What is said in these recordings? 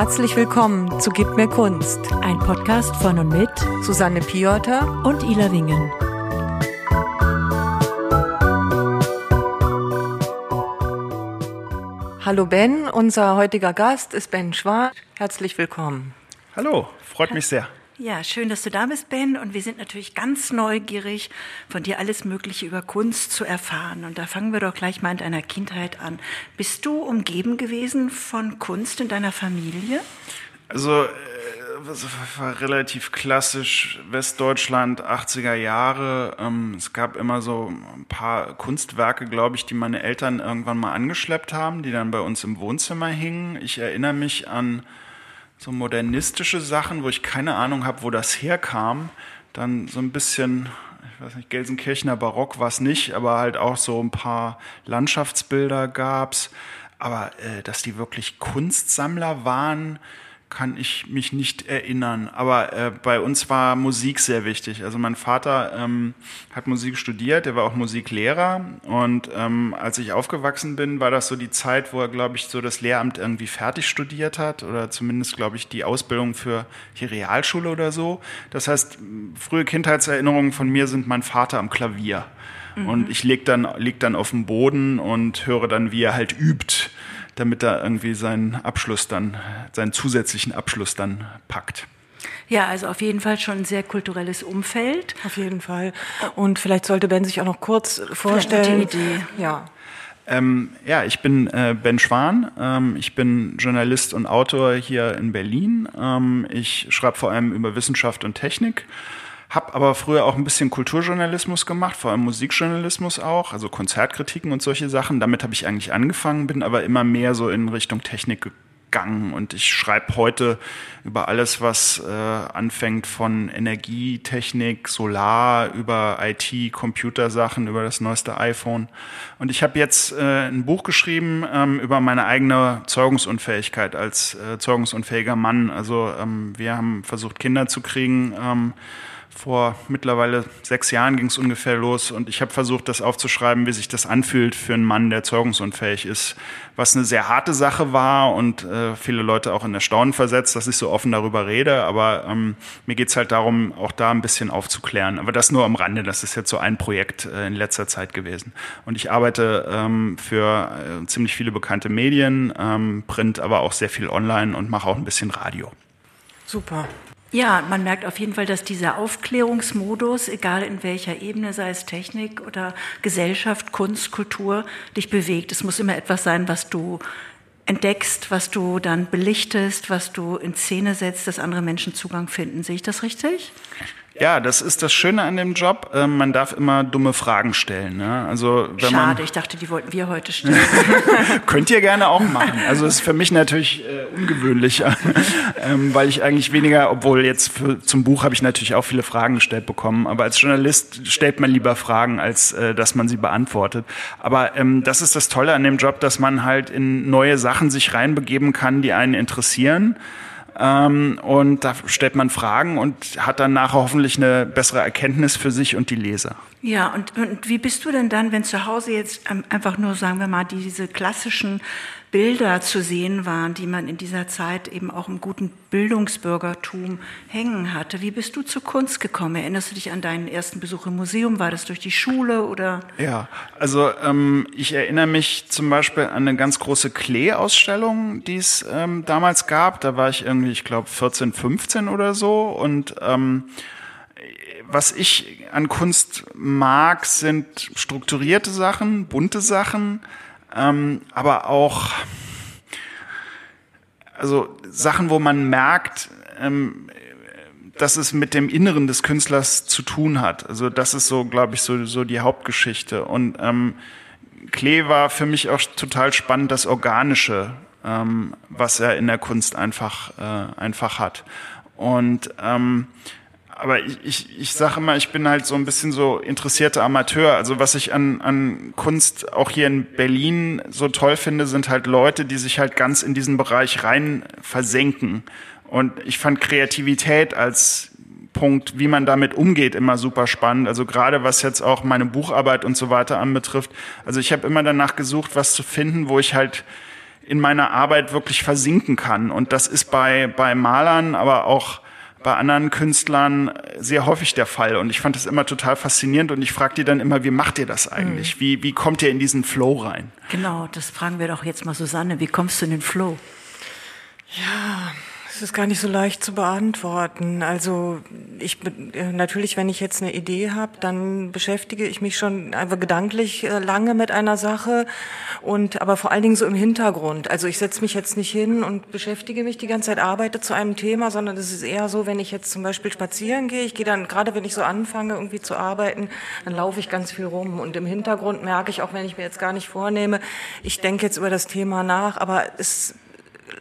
Herzlich willkommen zu Gib mir Kunst, ein Podcast von und mit Susanne Piotr und Ila Wingen. Hallo Ben, unser heutiger Gast ist Ben Schwarz. Herzlich willkommen. Hallo, freut mich sehr. Ja, schön, dass du da bist, Ben. Und wir sind natürlich ganz neugierig, von dir alles Mögliche über Kunst zu erfahren. Und da fangen wir doch gleich mal in deiner Kindheit an. Bist du umgeben gewesen von Kunst in deiner Familie? Also, äh, war relativ klassisch Westdeutschland, 80er Jahre. Ähm, es gab immer so ein paar Kunstwerke, glaube ich, die meine Eltern irgendwann mal angeschleppt haben, die dann bei uns im Wohnzimmer hingen. Ich erinnere mich an so modernistische Sachen, wo ich keine Ahnung habe, wo das herkam. Dann so ein bisschen, ich weiß nicht, Gelsenkirchener Barock war es nicht, aber halt auch so ein paar Landschaftsbilder gab's. Aber äh, dass die wirklich Kunstsammler waren, kann ich mich nicht erinnern. Aber äh, bei uns war Musik sehr wichtig. Also mein Vater ähm, hat Musik studiert, er war auch Musiklehrer. Und ähm, als ich aufgewachsen bin, war das so die Zeit, wo er, glaube ich, so das Lehramt irgendwie fertig studiert hat oder zumindest, glaube ich, die Ausbildung für die Realschule oder so. Das heißt, frühe Kindheitserinnerungen von mir sind mein Vater am Klavier. Mhm. Und ich leg dann, lieg dann auf dem Boden und höre dann, wie er halt übt damit er irgendwie seinen Abschluss dann, seinen zusätzlichen Abschluss dann packt. Ja, also auf jeden Fall schon ein sehr kulturelles Umfeld. Auf jeden Fall. Und vielleicht sollte Ben sich auch noch kurz vorstellen. Gute Idee. Ja. Ähm, ja, ich bin äh, Ben Schwan. Ähm, ich bin Journalist und Autor hier in Berlin. Ähm, ich schreibe vor allem über Wissenschaft und Technik hab aber früher auch ein bisschen Kulturjournalismus gemacht, vor allem Musikjournalismus auch, also Konzertkritiken und solche Sachen. Damit habe ich eigentlich angefangen, bin aber immer mehr so in Richtung Technik gegangen und ich schreibe heute über alles, was äh, anfängt von Energietechnik, Solar, über IT, Computersachen, über das neueste iPhone. Und ich habe jetzt äh, ein Buch geschrieben ähm, über meine eigene Zeugungsunfähigkeit als äh, zeugungsunfähiger Mann. Also ähm, wir haben versucht, Kinder zu kriegen. Ähm, vor mittlerweile sechs Jahren ging es ungefähr los und ich habe versucht, das aufzuschreiben, wie sich das anfühlt für einen Mann, der zeugungsunfähig ist. Was eine sehr harte Sache war und äh, viele Leute auch in Erstaunen versetzt, dass ich so offen darüber rede. Aber ähm, mir geht's halt darum, auch da ein bisschen aufzuklären. Aber das nur am Rande. Das ist jetzt so ein Projekt äh, in letzter Zeit gewesen. Und ich arbeite ähm, für äh, ziemlich viele bekannte Medien, ähm, Print, aber auch sehr viel online und mache auch ein bisschen Radio. Super. Ja, man merkt auf jeden Fall, dass dieser Aufklärungsmodus, egal in welcher Ebene, sei es Technik oder Gesellschaft, Kunst, Kultur, dich bewegt. Es muss immer etwas sein, was du entdeckst, was du dann belichtest, was du in Szene setzt, dass andere Menschen Zugang finden. Sehe ich das richtig? Ja, das ist das Schöne an dem Job. Ähm, man darf immer dumme Fragen stellen. Ne? Also, wenn Schade, man ich dachte, die wollten wir heute stellen. Könnt ihr gerne auch machen. Also ist für mich natürlich äh, ungewöhnlicher, ähm, weil ich eigentlich weniger, obwohl jetzt für, zum Buch habe ich natürlich auch viele Fragen gestellt bekommen, aber als Journalist stellt man lieber Fragen, als äh, dass man sie beantwortet. Aber ähm, das ist das Tolle an dem Job, dass man halt in neue Sachen sich reinbegeben kann, die einen interessieren. Ähm, und da stellt man Fragen und hat dann nachher hoffentlich eine bessere Erkenntnis für sich und die Leser. Ja, und, und wie bist du denn dann, wenn zu Hause jetzt einfach nur, sagen wir mal, diese klassischen Bilder zu sehen waren, die man in dieser Zeit eben auch im guten Bildungsbürgertum hängen hatte. Wie bist du zur Kunst gekommen? Erinnerst du dich an deinen ersten Besuch im Museum? War das durch die Schule oder? Ja, also ähm, ich erinnere mich zum Beispiel an eine ganz große Klee-Ausstellung, die es ähm, damals gab. Da war ich irgendwie, ich glaube, 14, 15 oder so und ähm, was ich an Kunst mag, sind strukturierte Sachen, bunte Sachen, ähm, aber auch also Sachen, wo man merkt, ähm, dass es mit dem Inneren des Künstlers zu tun hat. Also das ist so, glaube ich, so, so die Hauptgeschichte. Und ähm, Klee war für mich auch total spannend, das Organische, ähm, was er in der Kunst einfach, äh, einfach hat. Und ähm, aber ich, ich, ich sage immer, ich bin halt so ein bisschen so interessierter Amateur. Also was ich an, an Kunst auch hier in Berlin so toll finde, sind halt Leute, die sich halt ganz in diesen Bereich rein versenken. Und ich fand Kreativität als Punkt, wie man damit umgeht, immer super spannend. Also gerade was jetzt auch meine Bucharbeit und so weiter anbetrifft. Also ich habe immer danach gesucht, was zu finden, wo ich halt in meiner Arbeit wirklich versinken kann. Und das ist bei, bei Malern, aber auch bei anderen Künstlern sehr häufig der Fall. Und ich fand das immer total faszinierend und ich frage die dann immer, wie macht ihr das eigentlich? Mhm. Wie, wie kommt ihr in diesen Flow rein? Genau, das fragen wir doch jetzt mal Susanne. Wie kommst du in den Flow? Ja, es ist gar nicht so leicht zu beantworten. Also ich äh, natürlich, wenn ich jetzt eine Idee habe, dann beschäftige ich mich schon einfach gedanklich äh, lange mit einer Sache und aber vor allen Dingen so im Hintergrund. Also ich setze mich jetzt nicht hin und beschäftige mich die ganze Zeit, arbeite zu einem Thema, sondern es ist eher so, wenn ich jetzt zum Beispiel spazieren gehe, ich gehe dann gerade, wenn ich so anfange irgendwie zu arbeiten, dann laufe ich ganz viel rum und im Hintergrund merke ich auch, wenn ich mir jetzt gar nicht vornehme, ich denke jetzt über das Thema nach, aber es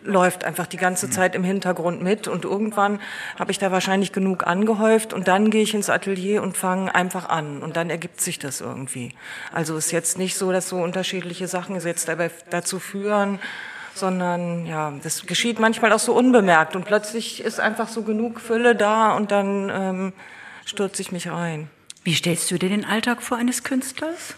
läuft einfach die ganze Zeit im Hintergrund mit und irgendwann habe ich da wahrscheinlich genug angehäuft und dann gehe ich ins Atelier und fange einfach an und dann ergibt sich das irgendwie. Also ist jetzt nicht so, dass so unterschiedliche Sachen jetzt dabei dazu führen, sondern ja, das geschieht manchmal auch so unbemerkt und plötzlich ist einfach so genug Fülle da und dann ähm, stürze ich mich rein. Wie stellst du dir den Alltag vor eines Künstlers?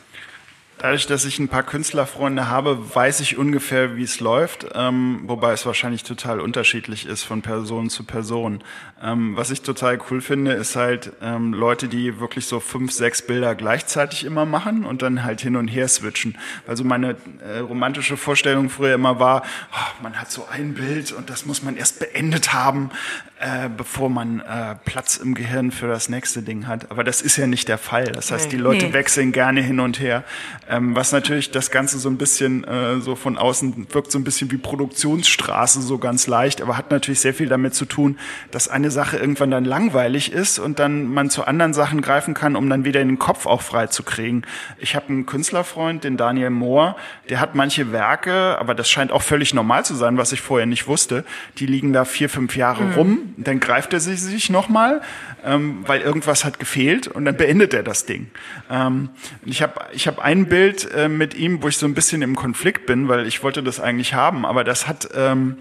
Dadurch, dass ich ein paar Künstlerfreunde habe, weiß ich ungefähr, wie es läuft, ähm, wobei es wahrscheinlich total unterschiedlich ist von Person zu Person. Ähm, was ich total cool finde, ist halt ähm, Leute, die wirklich so fünf, sechs Bilder gleichzeitig immer machen und dann halt hin und her switchen. Also meine äh, romantische Vorstellung früher immer war, oh, man hat so ein Bild und das muss man erst beendet haben, äh, bevor man äh, Platz im Gehirn für das nächste Ding hat. Aber das ist ja nicht der Fall. Das heißt, die Leute nee. wechseln gerne hin und her. Ähm, was natürlich das Ganze so ein bisschen äh, so von außen wirkt so ein bisschen wie Produktionsstraße so ganz leicht, aber hat natürlich sehr viel damit zu tun, dass eine Sache irgendwann dann langweilig ist und dann man zu anderen Sachen greifen kann, um dann wieder in den Kopf auch frei zu kriegen. Ich habe einen Künstlerfreund, den Daniel Mohr, der hat manche Werke, aber das scheint auch völlig normal zu sein, was ich vorher nicht wusste. Die liegen da vier, fünf Jahre mhm. rum, dann greift er sich, sich nochmal, ähm, weil irgendwas hat gefehlt und dann beendet er das Ding. Ähm, ich habe ich hab ein Bild äh, mit ihm, wo ich so ein bisschen im Konflikt bin, weil ich wollte das eigentlich haben, aber das hat ähm,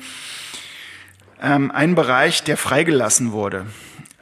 ähm, einen Bereich, der freigelassen wurde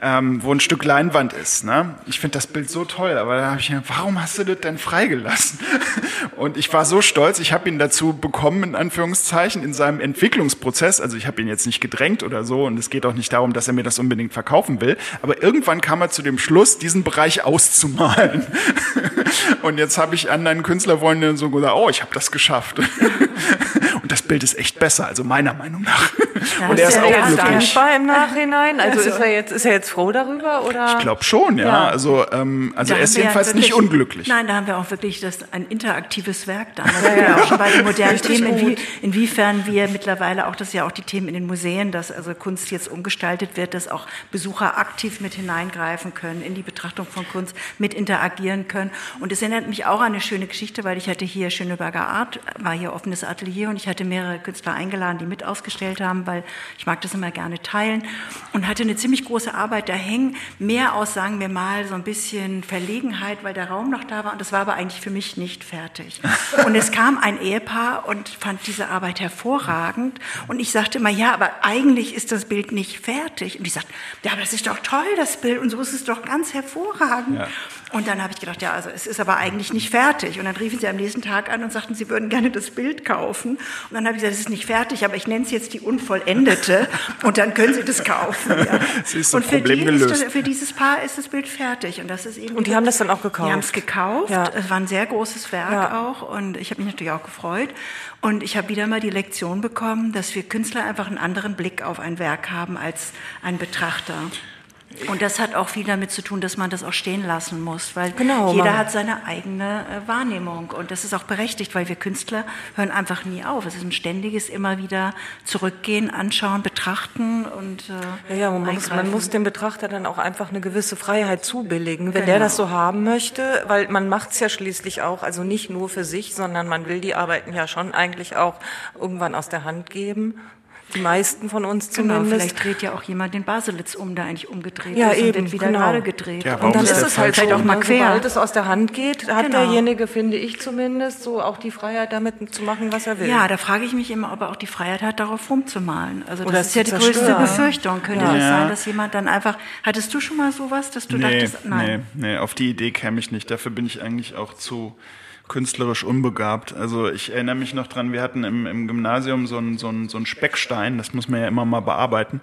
ähm, wo ein Stück Leinwand ist. Ne? Ich finde das Bild so toll, aber da habe ich gedacht, warum hast du das denn freigelassen? Und ich war so stolz, ich habe ihn dazu bekommen, in Anführungszeichen, in seinem Entwicklungsprozess. Also ich habe ihn jetzt nicht gedrängt oder so und es geht auch nicht darum, dass er mir das unbedingt verkaufen will. Aber irgendwann kam er zu dem Schluss, diesen Bereich auszumalen. Und jetzt habe ich anderen Künstlerfreunden so gesagt, oh, ich habe das geschafft. Das Bild ist echt besser, also meiner Meinung nach. Ja, und er ist, ist auch glücklich. dankbar im Nachhinein? Also, also ist er jetzt ist er jetzt froh darüber oder? Ich glaube schon, ja. ja. Also ähm, also er ist jedenfalls wirklich, nicht unglücklich. Nein, da haben wir auch wirklich das ein interaktives Werk da. Ja, ja. auch schon bei den modernen Themen, inwie, inwiefern wir mittlerweile auch das ja auch die Themen in den Museen, dass also Kunst jetzt umgestaltet wird, dass auch Besucher aktiv mit hineingreifen können in die Betrachtung von Kunst, mit interagieren können. Und es erinnert mich auch an eine schöne Geschichte, weil ich hatte hier Schöneberger Art, war hier offenes Atelier und ich hatte mehrere Künstler eingeladen, die mit ausgestellt haben, weil ich mag das immer gerne teilen und hatte eine ziemlich große Arbeit da hängen, mehr aus, sagen wir mal, so ein bisschen Verlegenheit, weil der Raum noch da war und das war aber eigentlich für mich nicht fertig. Und es kam ein Ehepaar und fand diese Arbeit hervorragend und ich sagte immer, ja, aber eigentlich ist das Bild nicht fertig. Und die sagt, ja, aber das ist doch toll, das Bild und so ist es doch ganz hervorragend. Ja. Und dann habe ich gedacht, ja, also es ist aber eigentlich nicht fertig. Und dann riefen sie am nächsten Tag an und sagten, sie würden gerne das Bild kaufen. Und dann habe ich gesagt, es ist nicht fertig, aber ich nenne es jetzt die unvollendete und dann können Sie das kaufen. Ja. Das ist und für, Problem die gelöst. Das, für dieses Paar ist das Bild fertig. Und, das ist eben und die haben das dann auch gekauft? Die haben es gekauft. Ja. Es war ein sehr großes Werk ja. auch und ich habe mich natürlich auch gefreut. Und ich habe wieder mal die Lektion bekommen, dass wir Künstler einfach einen anderen Blick auf ein Werk haben als ein Betrachter. Und das hat auch viel damit zu tun, dass man das auch stehen lassen muss, weil genau, jeder hat seine eigene äh, Wahrnehmung. Und das ist auch berechtigt, weil wir Künstler hören einfach nie auf. Es ist ein ständiges immer wieder zurückgehen, anschauen, betrachten und äh, ja, ja man, muss, man muss dem Betrachter dann auch einfach eine gewisse Freiheit zubilligen, wenn genau. der das so haben möchte, weil man macht es ja schließlich auch, also nicht nur für sich, sondern man will die Arbeiten ja schon eigentlich auch irgendwann aus der Hand geben die meisten von uns genau, zumindest. Genau, vielleicht dreht ja auch jemand den Baselitz um, der eigentlich umgedreht ja, ist eben, und wird wieder genau. gerade gedreht. Ja, und dann ist es halt vielleicht auch mal quer. Sobald es aus der Hand geht, hat genau. derjenige, finde ich zumindest, so auch die Freiheit, damit zu machen, was er will. Ja, da frage ich mich immer, ob er auch die Freiheit hat, darauf rumzumalen. Also das Oder ist ja die größte Befürchtung. Könnte ja. das sein, dass jemand dann einfach, hattest du schon mal sowas, dass du nee, dachtest, nein? Nee, nee, auf die Idee käme ich nicht. Dafür bin ich eigentlich auch zu künstlerisch unbegabt. Also ich erinnere mich noch dran, wir hatten im, im Gymnasium so einen so einen, so einen Speckstein, das muss man ja immer mal bearbeiten.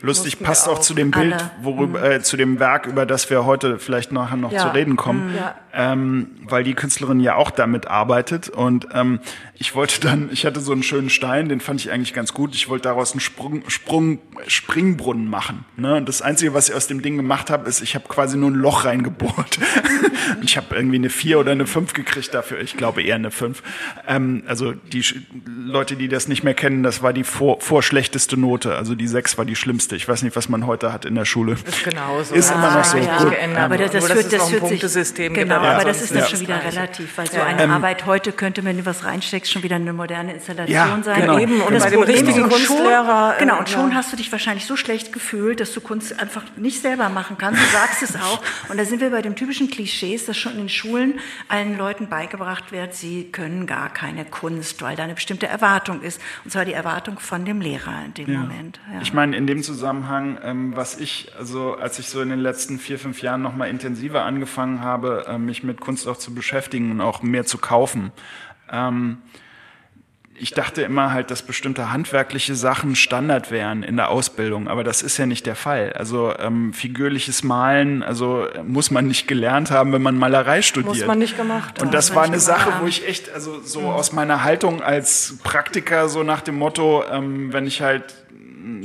Lustig, passt auch, auch, zu dem Bild, worüber, mhm. äh, zu dem Werk, über das wir heute vielleicht nachher noch ja. zu reden kommen, mhm. ähm, weil die Künstlerin ja auch damit arbeitet. Und ähm, ich wollte dann, ich hatte so einen schönen Stein, den fand ich eigentlich ganz gut. Ich wollte daraus einen Sprung, Sprung, Springbrunnen machen. Ne? Und das Einzige, was ich aus dem Ding gemacht habe, ist, ich habe quasi nur ein Loch reingebohrt. ich habe irgendwie eine vier oder eine fünf gekriegt dafür. Ich glaube eher eine fünf. Ähm, also die Leute, die das nicht mehr kennen, das war die vor, vorschlechteste Note. Also die sechs war die schlimmste. Ich weiß nicht, was man heute hat in der Schule. Ist genauso. Ist immer noch so. Ja. Geändert. Aber das, das, führt, das, das führt sich, genau, aber das ist dann schon wieder relativ, weil so eine ähm, Arbeit heute könnte, wenn du was reinsteckst, schon wieder eine moderne Installation ja, sein. Genau. Eben, und genau. das Problem ist, Kunstlehrer, schon, genau, und schon hast du dich wahrscheinlich so schlecht gefühlt, dass du Kunst einfach nicht selber machen kannst. Du sagst es auch. Und da sind wir bei dem typischen Klischees, dass schon in den Schulen allen Leuten beigebracht wird, sie können gar keine Kunst, weil da eine bestimmte Erwartung ist. Und zwar die Erwartung von dem Lehrer in dem ja. Moment. Ja. Ich meine, in dem Zusammenhang, ähm, was ich, also als ich so in den letzten vier, fünf Jahren nochmal intensiver angefangen habe, äh, mich mit Kunst auch zu beschäftigen und auch mehr zu kaufen, ähm, ich dachte immer halt, dass bestimmte handwerkliche Sachen Standard wären in der Ausbildung, aber das ist ja nicht der Fall. Also ähm, figürliches Malen, also muss man nicht gelernt haben, wenn man Malerei studiert. Muss man nicht gemacht haben. Und das war eine Sache, wo ich echt, also so mhm. aus meiner Haltung als Praktiker so nach dem Motto, ähm, wenn ich halt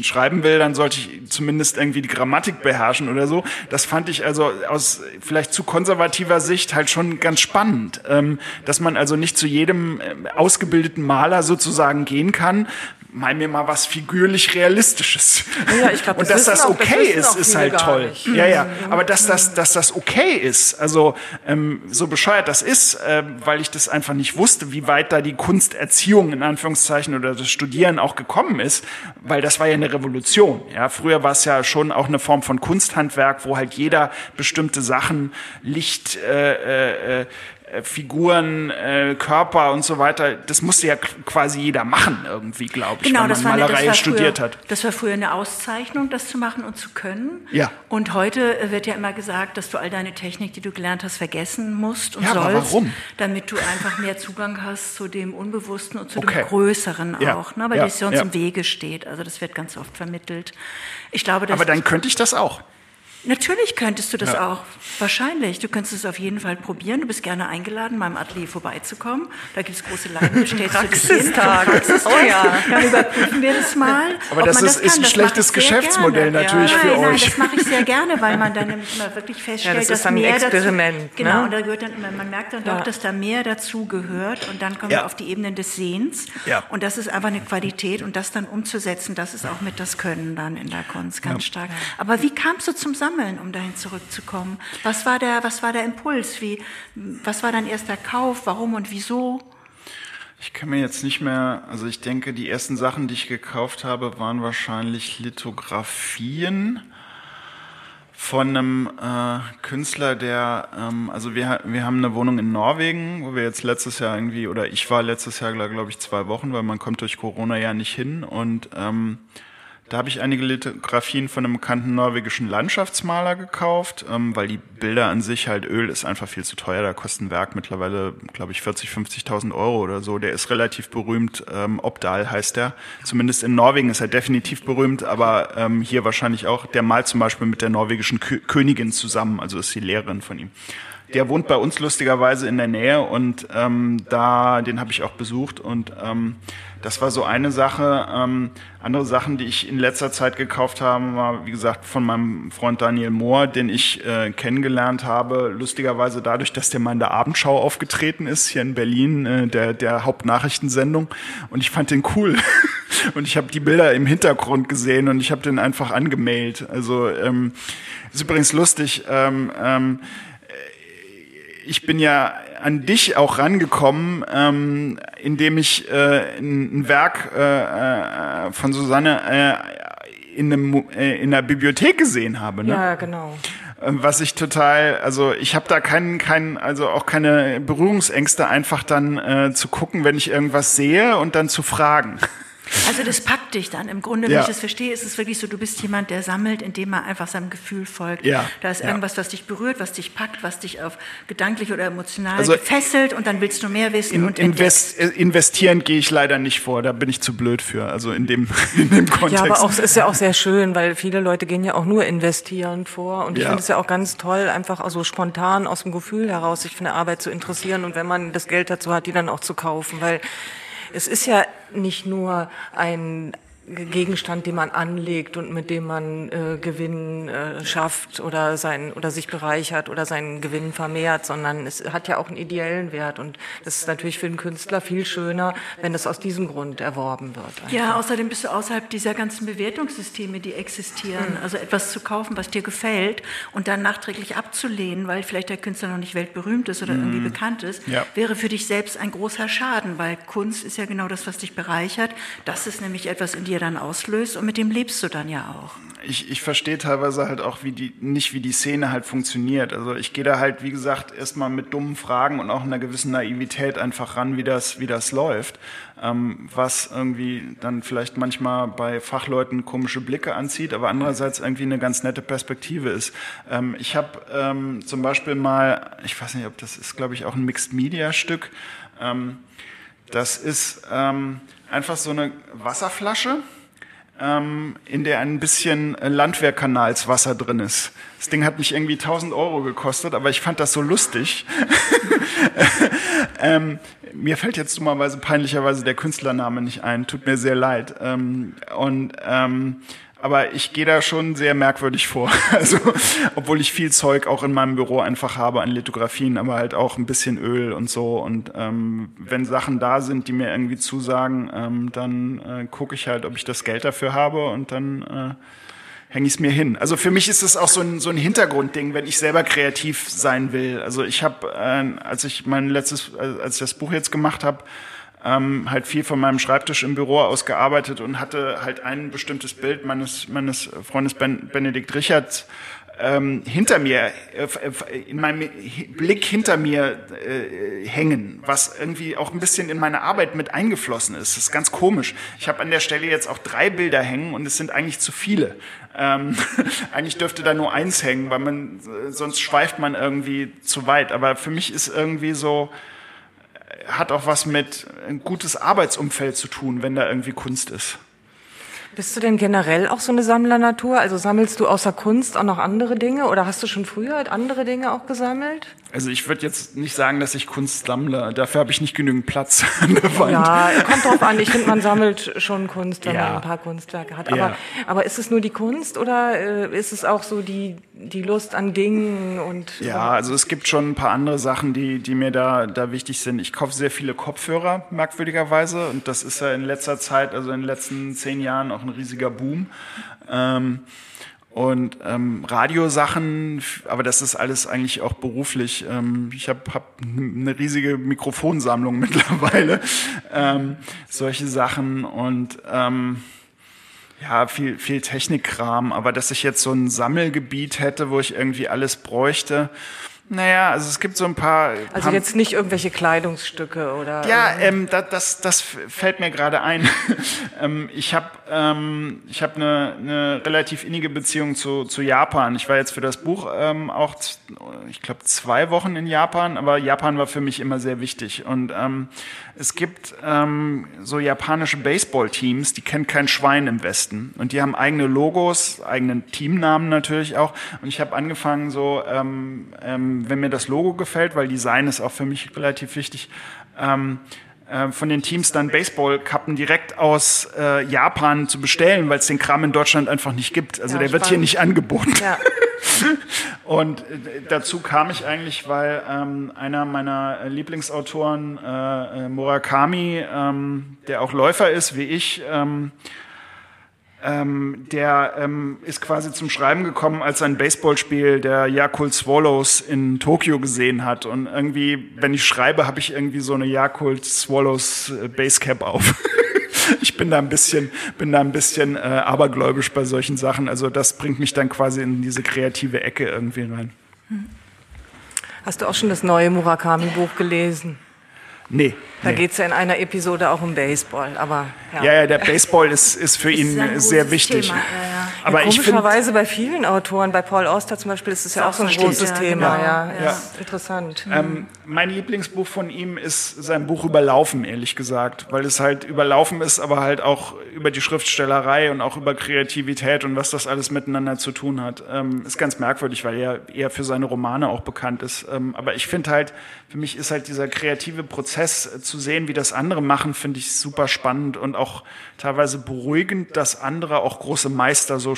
schreiben will, dann sollte ich zumindest irgendwie die Grammatik beherrschen oder so. Das fand ich also aus vielleicht zu konservativer Sicht halt schon ganz spannend, ähm, dass man also nicht zu jedem äh, ausgebildeten Maler sozusagen gehen kann, mal mir mal was figürlich Realistisches. Ja, ich glaub, und dass das okay das ist, ist halt toll. Nicht. Ja, ja. Mhm. Aber dass das, dass das okay ist, also ähm, so bescheuert das ist, äh, weil ich das einfach nicht wusste, wie weit da die Kunsterziehung in Anführungszeichen oder das Studieren auch gekommen ist, weil das war ja eine Revolution. Ja, früher war es ja schon auch eine Form von Kunsthandwerk, wo halt jeder bestimmte Sachen Licht äh, äh, äh, Figuren, äh, Körper und so weiter, das musste ja quasi jeder machen irgendwie, glaube ich, genau, wenn man Malerei früher, studiert hat. Das war früher eine Auszeichnung, das zu machen und zu können. Ja. Und heute wird ja immer gesagt, dass du all deine Technik, die du gelernt hast, vergessen musst und ja, sollst, aber warum? damit du einfach mehr Zugang hast zu dem Unbewussten und zu okay. dem Größeren ja. auch, ne? weil ja. das uns ja. im Wege steht. Also das wird ganz oft vermittelt. Ich glaube, aber dann könnte ich das auch. Natürlich könntest du das ja. auch. Wahrscheinlich. Du könntest es auf jeden Fall probieren. Du bist gerne eingeladen, meinem Atelier vorbeizukommen. Da gibt es große Leinen. Praxistag. Praxistag. Oh ja. Dann überprüfen wir das mal. Aber das ist, das ist ein das schlechtes Geschäftsmodell gerne. natürlich ja. für nein, nein, euch. das mache ich sehr gerne, weil man dann immer wirklich feststellt, ja, das dass dann mehr Experiment. Dazu, genau, ne? und da gehört dann immer, man merkt dann doch, dass da mehr dazu gehört. Und dann kommen wir auf die Ebenen des Sehens. Ja. Und das ist einfach eine Qualität. Und das dann umzusetzen, das ist auch mit das Können dann in der Kunst ganz stark. Aber wie kamst du zum Sammeln, um dahin zu zurückzukommen. Was war der, was war der Impuls? Wie, was war dein erster Kauf? Warum und wieso? Ich kann mir jetzt nicht mehr, also ich denke, die ersten Sachen, die ich gekauft habe, waren wahrscheinlich Lithografien von einem äh, Künstler, der, ähm, also wir, wir haben eine Wohnung in Norwegen, wo wir jetzt letztes Jahr irgendwie, oder ich war letztes Jahr, glaube ich, zwei Wochen, weil man kommt durch Corona ja nicht hin und ähm, da habe ich einige Lithografien von einem bekannten norwegischen Landschaftsmaler gekauft, ähm, weil die Bilder an sich halt Öl ist einfach viel zu teuer. Da kostet ein Werk mittlerweile, glaube ich, 40, 50.000 Euro oder so. Der ist relativ berühmt. Ähm, Obdal heißt der. Zumindest in Norwegen ist er definitiv berühmt, aber ähm, hier wahrscheinlich auch. Der malt zum Beispiel mit der norwegischen Kö Königin zusammen, also ist die Lehrerin von ihm. Der wohnt bei uns lustigerweise in der Nähe und ähm, da, den habe ich auch besucht und ähm, das war so eine Sache. Ähm, andere Sachen, die ich in letzter Zeit gekauft habe, war, wie gesagt, von meinem Freund Daniel Mohr, den ich äh, kennengelernt habe. Lustigerweise dadurch, dass der mal in der Abendschau aufgetreten ist, hier in Berlin, äh, der, der Hauptnachrichtensendung. Und ich fand den cool. und ich habe die Bilder im Hintergrund gesehen und ich habe den einfach angemailt. Also ähm, ist übrigens lustig. Ähm, ähm, ich bin ja an dich auch rangekommen, ähm, indem ich äh, ein, Werk äh, äh, von Susanne äh, in, einem, äh, in der Bibliothek gesehen habe. Ne? Ja, genau. Ähm, was ich total, also ich habe da keinen, keinen, also auch keine Berührungsängste, einfach dann äh, zu gucken, wenn ich irgendwas sehe und dann zu fragen. Also das packt dich dann. Im Grunde, wenn ja. ich das verstehe, ist es wirklich so, du bist jemand, der sammelt, indem man einfach seinem Gefühl folgt. Ja. Da ist ja. irgendwas, was dich berührt, was dich packt, was dich auf gedanklich oder emotional also fesselt und dann willst du mehr wissen in, und invest, äh, investieren gehe ich leider nicht vor, da bin ich zu blöd für, also in dem, in dem Kontext. Ja, aber auch, es ist ja auch sehr schön, weil viele Leute gehen ja auch nur investieren vor und ich finde es ja auch ganz toll, einfach also spontan aus dem Gefühl heraus sich für eine Arbeit zu interessieren und wenn man das Geld dazu hat, die dann auch zu kaufen, weil es ist ja nicht nur ein Gegenstand, den man anlegt und mit dem man äh, Gewinn äh, schafft oder sein oder sich bereichert oder seinen Gewinn vermehrt, sondern es hat ja auch einen ideellen Wert und das ist natürlich für den Künstler viel schöner, wenn es aus diesem Grund erworben wird. Einfach. Ja, außerdem bist du außerhalb dieser ganzen Bewertungssysteme, die existieren. Mhm. Also etwas zu kaufen, was dir gefällt und dann nachträglich abzulehnen, weil vielleicht der Künstler noch nicht weltberühmt ist oder mhm. irgendwie bekannt ist, ja. wäre für dich selbst ein großer Schaden, weil Kunst ist ja genau das, was dich bereichert. Das ist nämlich etwas in dir dann auslöst und mit dem lebst du dann ja auch. Ich, ich verstehe teilweise halt auch, wie die, nicht wie die Szene halt funktioniert. Also ich gehe da halt, wie gesagt, erstmal mit dummen Fragen und auch einer gewissen Naivität einfach ran, wie das, wie das läuft. Ähm, was irgendwie dann vielleicht manchmal bei Fachleuten komische Blicke anzieht, aber andererseits irgendwie eine ganz nette Perspektive ist. Ähm, ich habe ähm, zum Beispiel mal, ich weiß nicht, ob das ist, glaube ich, auch ein Mixed-Media-Stück. Ähm, das ist ähm, einfach so eine Wasserflasche ähm, in der ein bisschen Landwehrkanalswasser drin ist. Das Ding hat mich irgendwie 1000 Euro gekostet, aber ich fand das so lustig. ähm, mir fällt jetzt dummerweise peinlicherweise der Künstlername nicht ein, tut mir sehr leid. Ähm, und ähm, aber ich gehe da schon sehr merkwürdig vor. Also, obwohl ich viel Zeug auch in meinem Büro einfach habe an Lithografien, aber halt auch ein bisschen Öl und so. Und ähm, wenn Sachen da sind, die mir irgendwie zusagen, ähm, dann äh, gucke ich halt, ob ich das Geld dafür habe und dann äh, hänge ich es mir hin. Also für mich ist es auch so ein, so ein Hintergrundding, wenn ich selber kreativ sein will. Also ich habe, äh, als ich mein letztes, als ich das Buch jetzt gemacht habe, ähm, halt viel von meinem Schreibtisch im Büro aus gearbeitet und hatte halt ein bestimmtes Bild meines, meines Freundes ben, Benedikt Richards ähm, hinter mir, äh, in meinem Blick hinter mir äh, hängen, was irgendwie auch ein bisschen in meine Arbeit mit eingeflossen ist. Das ist ganz komisch. Ich habe an der Stelle jetzt auch drei Bilder hängen und es sind eigentlich zu viele. Ähm, eigentlich dürfte da nur eins hängen, weil man sonst schweift man irgendwie zu weit. Aber für mich ist irgendwie so, hat auch was mit ein gutes Arbeitsumfeld zu tun, wenn da irgendwie Kunst ist. Bist du denn generell auch so eine Sammlernatur? Also sammelst du außer Kunst auch noch andere Dinge oder hast du schon früher andere Dinge auch gesammelt? Also ich würde jetzt nicht sagen, dass ich Kunst sammle. Dafür habe ich nicht genügend Platz an der Wand. Ja, kommt drauf an. Ich finde, man sammelt schon Kunst, wenn ja. man ein paar Kunstwerke hat. Aber, ja. aber ist es nur die Kunst oder äh, ist es auch so die, die Lust an Dingen und? Ja, also es gibt schon ein paar andere Sachen, die, die mir da, da wichtig sind. Ich kaufe sehr viele Kopfhörer, merkwürdigerweise. Und das ist ja in letzter Zeit, also in den letzten zehn Jahren auch ein riesiger Boom. Ähm, und ähm, Radiosachen, aber das ist alles eigentlich auch beruflich. Ähm, ich habe hab eine riesige Mikrofonsammlung mittlerweile, ähm, solche Sachen und ähm, ja, viel, viel Technikkram, aber dass ich jetzt so ein Sammelgebiet hätte, wo ich irgendwie alles bräuchte, naja, also es gibt so ein paar. Also jetzt nicht irgendwelche Kleidungsstücke oder. Ja, ähm, das, das, das fällt mir gerade ein. ähm, ich habe ähm, ich hab eine, eine relativ innige Beziehung zu, zu Japan. Ich war jetzt für das Buch ähm, auch, ich glaube, zwei Wochen in Japan, aber Japan war für mich immer sehr wichtig. Und ähm, es gibt ähm, so japanische Baseball-Teams, die kennt kein Schwein im Westen. Und die haben eigene Logos, eigenen Teamnamen natürlich auch. Und ich habe angefangen so. Ähm, ähm, wenn mir das Logo gefällt, weil Design ist auch für mich relativ wichtig, ähm, äh, von den Teams dann Baseballkappen direkt aus äh, Japan zu bestellen, weil es den Kram in Deutschland einfach nicht gibt. Also ja, der spannend. wird hier nicht angeboten. Ja. Und äh, dazu kam ich eigentlich, weil ähm, einer meiner Lieblingsautoren, äh, äh, Murakami, ähm, der auch Läufer ist wie ich, ähm, ähm, der ähm, ist quasi zum Schreiben gekommen, als er ein Baseballspiel der Yakult Swallows in Tokio gesehen hat. Und irgendwie, wenn ich schreibe, habe ich irgendwie so eine Yakult Swallows äh, Basecap auf. ich bin da ein bisschen, bin da ein bisschen äh, abergläubisch bei solchen Sachen. Also das bringt mich dann quasi in diese kreative Ecke irgendwie rein. Hast du auch schon das neue Murakami-Buch gelesen? Nee. Da nee. geht es ja in einer Episode auch um Baseball, aber ja. Ja, ja der Baseball ist, ist für ihn ist sehr wichtig. Thema. Ja, ja. Aber ja, komischerweise bei vielen Autoren, bei Paul Auster zum Beispiel, ist es ja auch so ein großes Thema. Genau. Ja, ja. interessant. Ähm, mein Lieblingsbuch von ihm ist sein Buch Überlaufen, ehrlich gesagt, weil es halt überlaufen ist, aber halt auch über die Schriftstellerei und auch über Kreativität und was das alles miteinander zu tun hat. Ähm, ist ganz merkwürdig, weil er eher für seine Romane auch bekannt ist. Ähm, aber ich finde halt, für mich ist halt dieser kreative Prozess äh, zu sehen, wie das andere machen, finde ich super spannend und auch teilweise beruhigend, dass andere auch große Meister so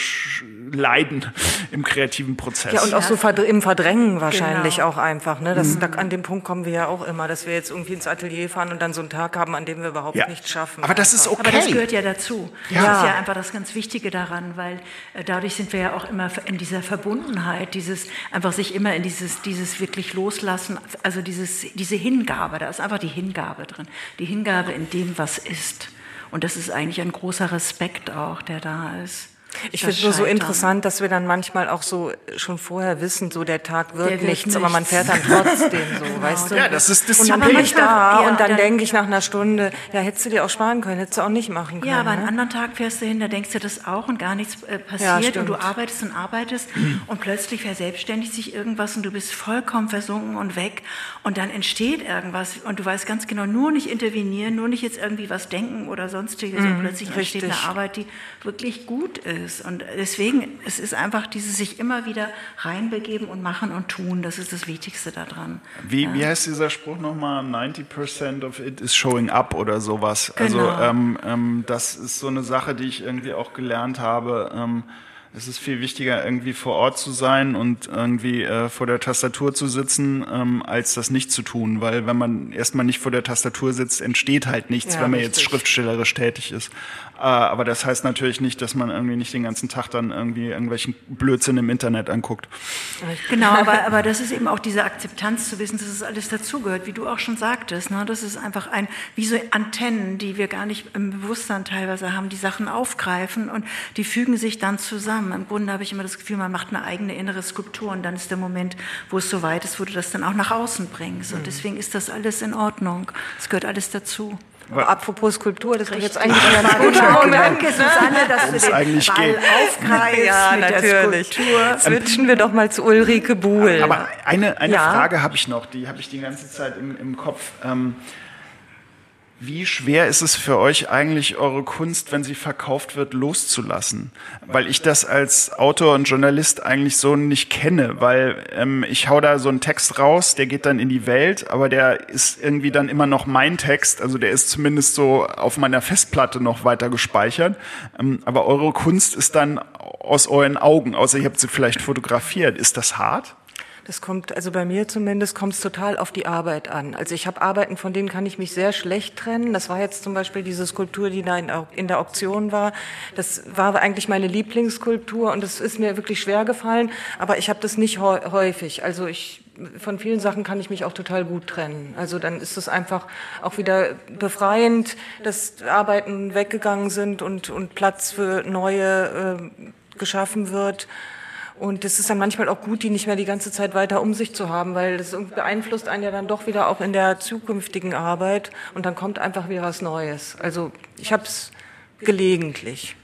leiden im kreativen Prozess. Ja, und auch so im Verdrängen wahrscheinlich genau. auch einfach. Ne? Das, mhm. da, an dem Punkt kommen wir ja auch immer, dass wir jetzt irgendwie ins Atelier fahren und dann so einen Tag haben, an dem wir überhaupt ja. nichts schaffen. Aber das ist okay. Aber das gehört ja dazu. Ja. Das ist ja einfach das ganz Wichtige daran, weil äh, dadurch sind wir ja auch immer in dieser Verbundenheit, dieses einfach sich immer in dieses, dieses wirklich loslassen, also dieses, diese Hingabe, da ist einfach die Hingabe drin. Die Hingabe in dem, was ist. Und das ist eigentlich ein großer Respekt auch, der da ist. Ich finde nur so interessant, dass wir dann manchmal auch so schon vorher wissen, so der Tag wird, der wird nichts, nichts, aber man fährt dann trotzdem so, genau. weißt du? Ja, das ist das Und dann bin ich da ja, und dann, dann denke ich nach einer Stunde, ja, hättest du dir auch sparen können, hättest du auch nicht machen können. Ja, aber ne? einen anderen Tag fährst du hin, da denkst du das auch und gar nichts äh, passiert ja, und du arbeitest und arbeitest mhm. und plötzlich verselbstständigt sich irgendwas und du bist vollkommen versunken und weg und dann entsteht irgendwas und du weißt ganz genau, nur nicht intervenieren, nur nicht jetzt irgendwie was denken oder sonstiges mhm, und plötzlich richtig. entsteht eine Arbeit, die wirklich gut ist ist. Und deswegen, es ist einfach dieses sich immer wieder reinbegeben und machen und tun. Das ist das Wichtigste daran. Wie, ja. wie heißt dieser Spruch nochmal? 90% of it is showing up oder sowas. Also, genau. Also ähm, ähm, das ist so eine Sache, die ich irgendwie auch gelernt habe. Ähm, es ist viel wichtiger, irgendwie vor Ort zu sein und irgendwie äh, vor der Tastatur zu sitzen, ähm, als das nicht zu tun. Weil wenn man erstmal nicht vor der Tastatur sitzt, entsteht halt nichts, ja, wenn man richtig. jetzt schriftstellerisch tätig ist. Äh, aber das heißt natürlich nicht, dass man irgendwie nicht den ganzen Tag dann irgendwie irgendwelchen Blödsinn im Internet anguckt. Genau, aber, aber das ist eben auch diese Akzeptanz zu wissen, dass es alles dazugehört, wie du auch schon sagtest. Ne? Das ist einfach ein, wie so Antennen, die wir gar nicht im Bewusstsein teilweise haben, die Sachen aufgreifen und die fügen sich dann zusammen. Im Grunde habe ich immer das Gefühl, man macht eine eigene innere Skulptur und dann ist der Moment, wo es so weit ist, wo du das dann auch nach außen bringst. Und mhm. deswegen ist das alles in Ordnung. Es gehört alles dazu. Aber apropos Skulptur, das ist jetzt eigentlich ein ganz guter Moment, Susanne, dass du den eigentlich Ball geht. aufgreifst ja, mit natürlich. der Skulptur. Switchen wir doch mal zu Ulrike Buhl. Aber eine, eine ja. Frage habe ich noch, die habe ich die ganze Zeit im, im Kopf. Ähm, wie schwer ist es für euch eigentlich, eure Kunst, wenn sie verkauft wird, loszulassen? Weil ich das als Autor und Journalist eigentlich so nicht kenne, weil ähm, ich hau da so einen Text raus, der geht dann in die Welt, aber der ist irgendwie dann immer noch mein Text, also der ist zumindest so auf meiner Festplatte noch weiter gespeichert. Ähm, aber eure Kunst ist dann aus euren Augen, außer ihr habt sie vielleicht fotografiert. Ist das hart? Das kommt, also bei mir zumindest, kommt es total auf die Arbeit an. Also ich habe Arbeiten, von denen kann ich mich sehr schlecht trennen. Das war jetzt zum Beispiel diese Skulptur, die da in, der Auktion war. Das war eigentlich meine Lieblingsskulptur und das ist mir wirklich schwer gefallen. Aber ich habe das nicht häufig. Also ich von vielen Sachen kann ich mich auch total gut trennen. Also dann ist es einfach auch wieder befreiend, dass Arbeiten weggegangen sind und, und Platz für neue äh, geschaffen wird. Und es ist dann manchmal auch gut, die nicht mehr die ganze Zeit weiter um sich zu haben, weil das beeinflusst einen ja dann doch wieder auch in der zukünftigen Arbeit und dann kommt einfach wieder was Neues. Also ich habe es gelegentlich,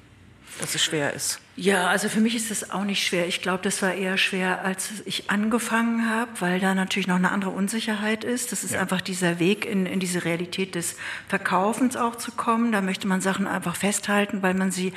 dass es schwer ist. Ja, also für mich ist das auch nicht schwer. Ich glaube, das war eher schwer, als ich angefangen habe, weil da natürlich noch eine andere Unsicherheit ist. Das ist ja. einfach dieser Weg in, in diese Realität des Verkaufens auch zu kommen. Da möchte man Sachen einfach festhalten, weil man sie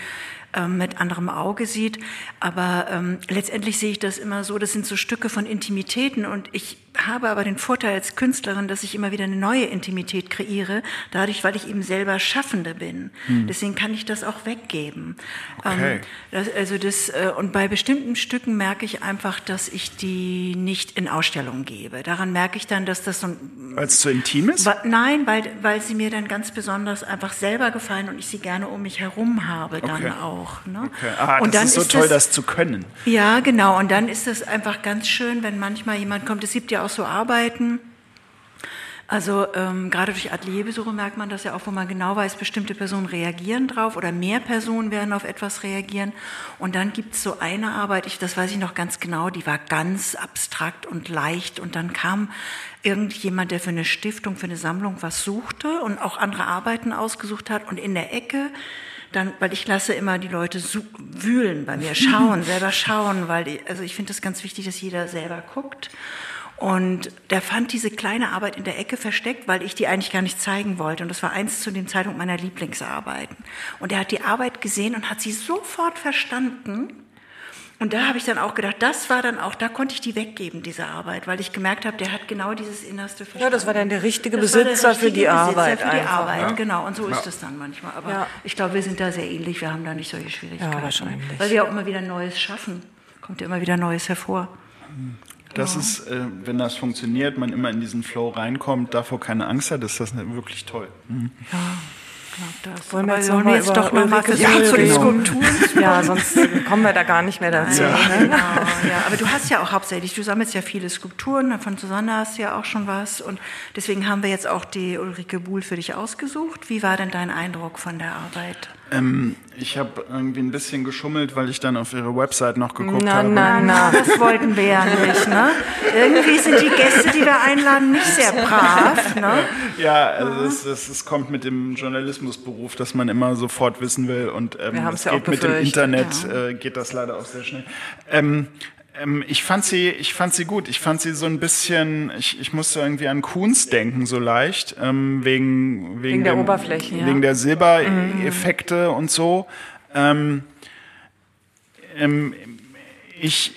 ähm, mit anderem Auge sieht. Aber ähm, letztendlich sehe ich das immer so, das sind so Stücke von Intimitäten und ich habe aber den Vorteil als Künstlerin, dass ich immer wieder eine neue Intimität kreiere, dadurch, weil ich eben selber Schaffende bin. Hm. Deswegen kann ich das auch weggeben. Okay. Ähm, das, also das, äh, und bei bestimmten Stücken merke ich einfach, dass ich die nicht in Ausstellung gebe. Daran merke ich dann, dass das so ein... Weil es zu intim ist? Nein, weil, weil sie mir dann ganz besonders einfach selber gefallen und ich sie gerne um mich herum habe dann okay. auch. Ne? Okay. Ah, und das ist so ist toll, das, das, zu können. Ja, genau. Und dann ist es einfach ganz schön, wenn manchmal jemand kommt. Es gibt ja auch so Arbeiten, Also ähm, gerade durch Atelierbesuche merkt man das ja auch, wo man genau weiß, bestimmte Personen reagieren drauf oder mehr Personen werden auf etwas reagieren. Und dann gibt es so eine Arbeit, ich, das weiß ich noch ganz genau, die war ganz abstrakt und leicht. Und dann kam irgendjemand, der für eine Stiftung, für eine Sammlung was suchte und auch andere Arbeiten ausgesucht hat. Und in der Ecke dann, weil ich lasse immer die Leute wühlen bei mir, schauen, selber schauen, weil die, also ich finde es ganz wichtig, dass jeder selber guckt. Und der fand diese kleine Arbeit in der Ecke versteckt, weil ich die eigentlich gar nicht zeigen wollte. Und das war eins zu dem Zeitpunkt meiner Lieblingsarbeiten. Und er hat die Arbeit gesehen und hat sie sofort verstanden. Und da habe ich dann auch gedacht, das war dann auch, da konnte ich die weggeben, diese Arbeit, weil ich gemerkt habe, der hat genau dieses Innerste verstanden. Ja, das war dann der richtige das Besitzer der richtige für die Besitzer Arbeit. Für die einfach, Arbeit, ja. genau. Und so ja. ist es dann manchmal. Aber ja. ich glaube, wir sind da sehr ähnlich. Wir haben da nicht solche Schwierigkeiten. Ja, wahrscheinlich. Weil wir auch immer wieder Neues schaffen. Kommt ja immer wieder Neues hervor. Das ist, äh, wenn das funktioniert, man immer in diesen Flow reinkommt, davor keine Angst hat, ist das wirklich toll. Mhm. Ja. Das. Wollen wir jetzt, noch mal jetzt doch noch mal ja, zu den Skulpturen? Ja, sonst kommen wir da gar nicht mehr dazu. Ja. Ne? Genau, ja. Aber du hast ja auch hauptsächlich, du sammelst ja viele Skulpturen, von Susanne hast du ja auch schon was und deswegen haben wir jetzt auch die Ulrike Buhl für dich ausgesucht. Wie war denn dein Eindruck von der Arbeit? Ähm, ich habe irgendwie ein bisschen geschummelt, weil ich dann auf ihre Website noch geguckt na, habe. Na, na, das wollten wir ja nicht. Ne? Irgendwie sind die Gäste, die wir einladen, nicht sehr brav. Ne? Ja, also es, es, es, kommt mit dem Journalismusberuf, dass man immer sofort wissen will und ähm, es ja geht mit dem Internet, ja. äh, geht das leider auch sehr schnell. Ähm, ähm, ich fand sie, ich fand sie gut. Ich fand sie so ein bisschen, ich, ich musste irgendwie an Kunz denken, so leicht, ähm, wegen, wegen, wegen der dem, Oberfläche, ja. wegen der Silbereffekte mhm. und so. Ähm, ähm, ich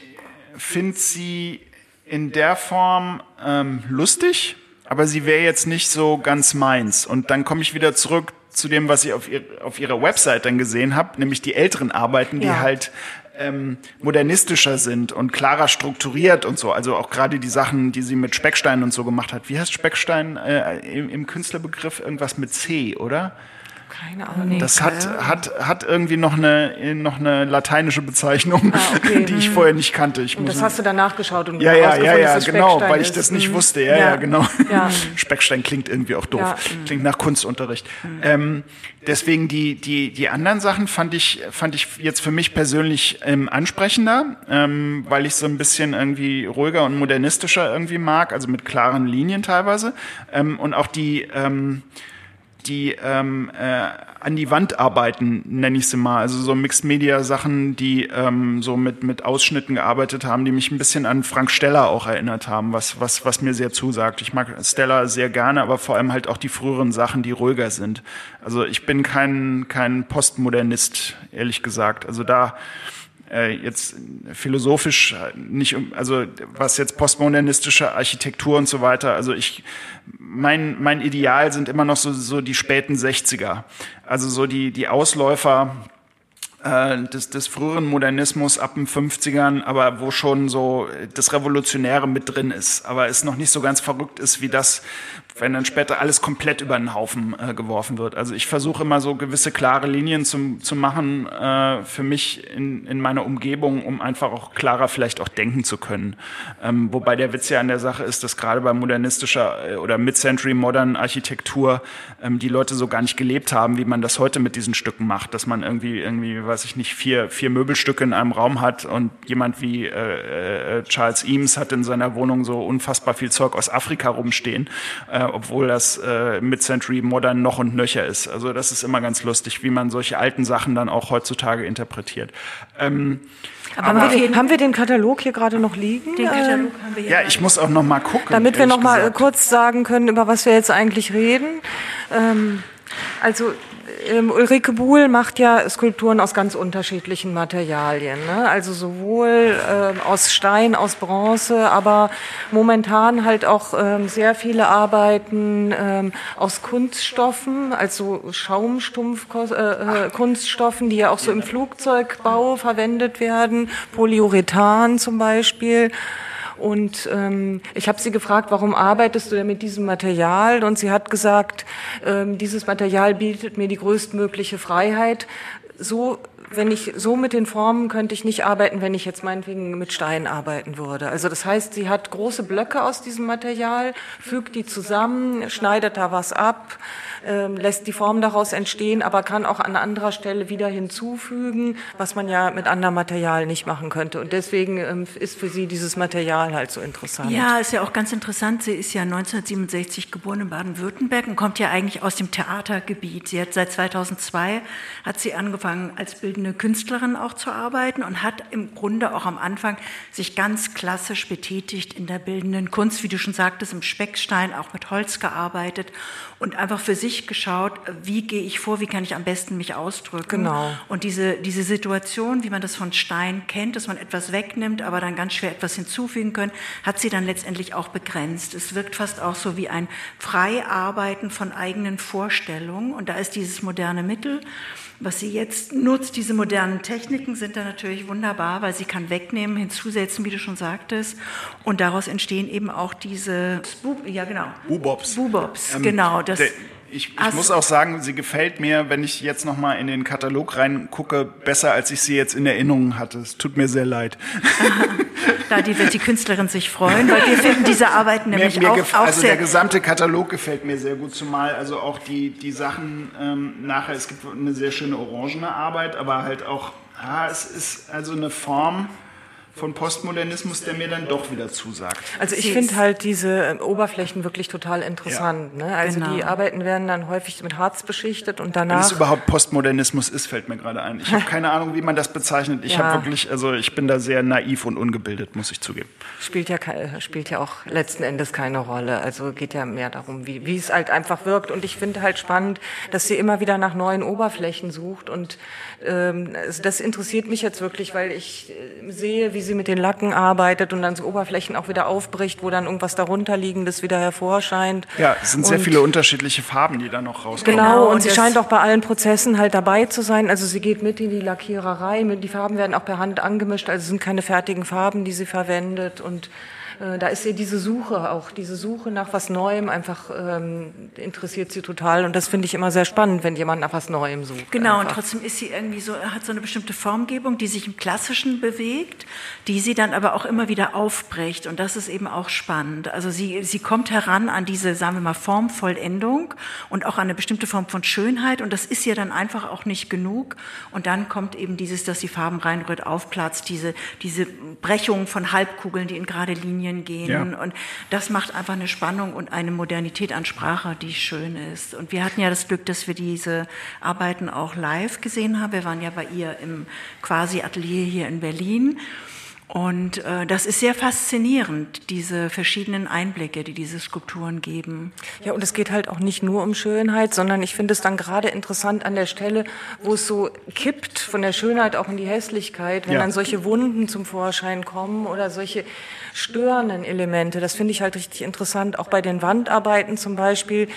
finde sie in der Form ähm, lustig, aber sie wäre jetzt nicht so ganz meins. Und dann komme ich wieder zurück zu dem, was ich auf, ihr, auf ihrer Website dann gesehen habe, nämlich die älteren Arbeiten, die ja. halt ähm, modernistischer sind und klarer strukturiert und so. Also auch gerade die Sachen, die sie mit Speckstein und so gemacht hat. Wie heißt Speckstein äh, im, im Künstlerbegriff? Irgendwas mit C, oder? Keine Ahnung. Das hat, hat, hat irgendwie noch eine, noch eine lateinische Bezeichnung, ah, okay. die ich vorher nicht kannte. Ich und das hast du dann nachgeschaut und ja, ja, ja, ja, genau, weil ich das nicht ist. wusste. Ja, ja, ja genau. Ja. Speckstein klingt irgendwie auch doof. Ja. Klingt nach Kunstunterricht. Mhm. Ähm, deswegen die, die, die anderen Sachen fand ich, fand ich jetzt für mich persönlich ähm, ansprechender, ähm, weil ich so ein bisschen irgendwie ruhiger und modernistischer irgendwie mag, also mit klaren Linien teilweise. Ähm, und auch die, ähm, die ähm, äh, an die Wand arbeiten, nenne ich sie mal. Also so Mixed-Media-Sachen, die ähm, so mit, mit Ausschnitten gearbeitet haben, die mich ein bisschen an Frank Steller auch erinnert haben, was, was, was mir sehr zusagt. Ich mag Steller sehr gerne, aber vor allem halt auch die früheren Sachen, die ruhiger sind. Also ich bin kein, kein Postmodernist, ehrlich gesagt. Also da jetzt philosophisch nicht, also was jetzt postmodernistische Architektur und so weiter, also ich, mein, mein Ideal sind immer noch so, so die späten 60er. Also so die, die Ausläufer äh, des, des früheren Modernismus ab den 50ern, aber wo schon so das Revolutionäre mit drin ist, aber es noch nicht so ganz verrückt ist wie das, wenn dann später alles komplett über den Haufen äh, geworfen wird. Also ich versuche immer so gewisse klare Linien zu, zu machen äh, für mich in, in meiner Umgebung, um einfach auch klarer vielleicht auch denken zu können. Ähm, wobei der Witz ja an der Sache ist, dass gerade bei modernistischer äh, oder Mid-Century Modern Architektur ähm, die Leute so gar nicht gelebt haben, wie man das heute mit diesen Stücken macht, dass man irgendwie irgendwie, weiß ich nicht, vier vier Möbelstücke in einem Raum hat und jemand wie äh, äh, Charles Eames hat in seiner Wohnung so unfassbar viel Zeug aus Afrika rumstehen. Äh, obwohl das äh, Mid-Century Modern noch und nöcher ist. Also das ist immer ganz lustig, wie man solche alten Sachen dann auch heutzutage interpretiert. Ähm, aber, aber haben, wir, haben, wir, den Katalog hier gerade noch liegen? Den Katalog haben wir hier. Ja, ich muss auch noch mal gucken. Damit wir noch mal gesagt. kurz sagen können, über was wir jetzt eigentlich reden. Ähm, also ähm, Ulrike Buhl macht ja Skulpturen aus ganz unterschiedlichen Materialien. Ne? Also sowohl ähm, aus Stein, aus Bronze, aber momentan halt auch ähm, sehr viele Arbeiten ähm, aus Kunststoffen, also Schaumstumpfkunststoffen, äh, die ja auch so im Flugzeugbau verwendet werden, Polyurethan zum Beispiel. Und ähm, ich habe sie gefragt, warum arbeitest du denn mit diesem Material? Und sie hat gesagt, ähm, dieses Material bietet mir die größtmögliche Freiheit, so wenn ich so mit den Formen könnte ich nicht arbeiten, wenn ich jetzt meinetwegen mit Stein arbeiten würde. Also das heißt, sie hat große Blöcke aus diesem Material, fügt die zusammen, schneidet da was ab, äh, lässt die Form daraus entstehen, aber kann auch an anderer Stelle wieder hinzufügen, was man ja mit anderem Material nicht machen könnte. Und deswegen ähm, ist für sie dieses Material halt so interessant. Ja, ist ja auch ganz interessant. Sie ist ja 1967 geboren in Baden-Württemberg und kommt ja eigentlich aus dem Theatergebiet. Sie hat seit 2002 hat sie angefangen als bildende Künstlerin auch zu arbeiten und hat im Grunde auch am Anfang sich ganz klassisch betätigt in der bildenden Kunst, wie du schon sagtest, im Speckstein auch mit Holz gearbeitet und einfach für sich geschaut, wie gehe ich vor, wie kann ich am besten mich ausdrücken. Genau. Und diese, diese Situation, wie man das von Stein kennt, dass man etwas wegnimmt, aber dann ganz schwer etwas hinzufügen können, hat sie dann letztendlich auch begrenzt. Es wirkt fast auch so wie ein Freiarbeiten von eigenen Vorstellungen. Und da ist dieses moderne Mittel was sie jetzt nutzt, diese modernen Techniken sind da natürlich wunderbar, weil sie kann wegnehmen, hinzusetzen, wie du schon sagtest. Und daraus entstehen eben auch diese, ja genau. Bubobs. Bubobs, ähm, genau. Das, ich, ich muss auch sagen, sie gefällt mir, wenn ich jetzt noch mal in den Katalog reingucke, besser als ich sie jetzt in Erinnerung hatte. Es tut mir sehr leid. da die wird die Künstlerin sich freuen, weil wir finden diese Arbeiten nämlich mir, mir auch, auch Also der gesamte Katalog gefällt mir sehr gut, zumal also auch die die Sachen ähm, nachher. Es gibt eine sehr schöne orangene Arbeit, aber halt auch, ah, es ist also eine Form von Postmodernismus, der mir dann doch wieder zusagt. Also ich finde halt diese ähm, Oberflächen wirklich total interessant. Ja. Ne? Also genau. die Arbeiten werden dann häufig mit Harz beschichtet und danach. Wenn es überhaupt Postmodernismus ist, fällt mir gerade ein. Ich habe keine Ahnung, wie man das bezeichnet. Ich ja. habe wirklich, also ich bin da sehr naiv und ungebildet, muss ich zugeben. Spielt ja spielt ja auch letzten Endes keine Rolle. Also geht ja mehr darum, wie, wie es halt einfach wirkt. Und ich finde halt spannend, dass sie immer wieder nach neuen Oberflächen sucht und ähm, das interessiert mich jetzt wirklich, weil ich äh, sehe, wie sie mit den Lacken arbeitet und dann so Oberflächen auch wieder aufbricht, wo dann irgendwas darunter liegendes wieder hervorscheint. Ja, es sind und sehr viele unterschiedliche Farben, die da noch rauskommen. Genau, genau und, und sie scheint auch bei allen Prozessen halt dabei zu sein. Also sie geht mit in die Lackiererei, die Farben werden auch per Hand angemischt, also es sind keine fertigen Farben, die sie verwendet und da ist ihr diese Suche auch, diese Suche nach was Neuem einfach ähm, interessiert sie total und das finde ich immer sehr spannend, wenn jemand nach was Neuem sucht. Genau, einfach. und trotzdem ist sie irgendwie so, hat so eine bestimmte Formgebung, die sich im Klassischen bewegt, die sie dann aber auch immer wieder aufbricht und das ist eben auch spannend. Also sie, sie kommt heran an diese, sagen wir mal, Formvollendung und auch an eine bestimmte Form von Schönheit und das ist ihr dann einfach auch nicht genug und dann kommt eben dieses, dass die Farben reinrührt, aufplatzt, diese, diese Brechung von Halbkugeln, die in gerade Linien Linien gehen. Ja. Und das macht einfach eine Spannung und eine Modernität an Sprache, die schön ist. Und wir hatten ja das Glück, dass wir diese Arbeiten auch live gesehen haben. Wir waren ja bei ihr im quasi Atelier hier in Berlin. Und äh, das ist sehr faszinierend, diese verschiedenen Einblicke, die diese Skulpturen geben. Ja, und es geht halt auch nicht nur um Schönheit, sondern ich finde es dann gerade interessant an der Stelle, wo es so kippt von der Schönheit auch in die Hässlichkeit, wenn ja. dann solche Wunden zum Vorschein kommen oder solche störenden Elemente. Das finde ich halt richtig interessant, auch bei den Wandarbeiten zum Beispiel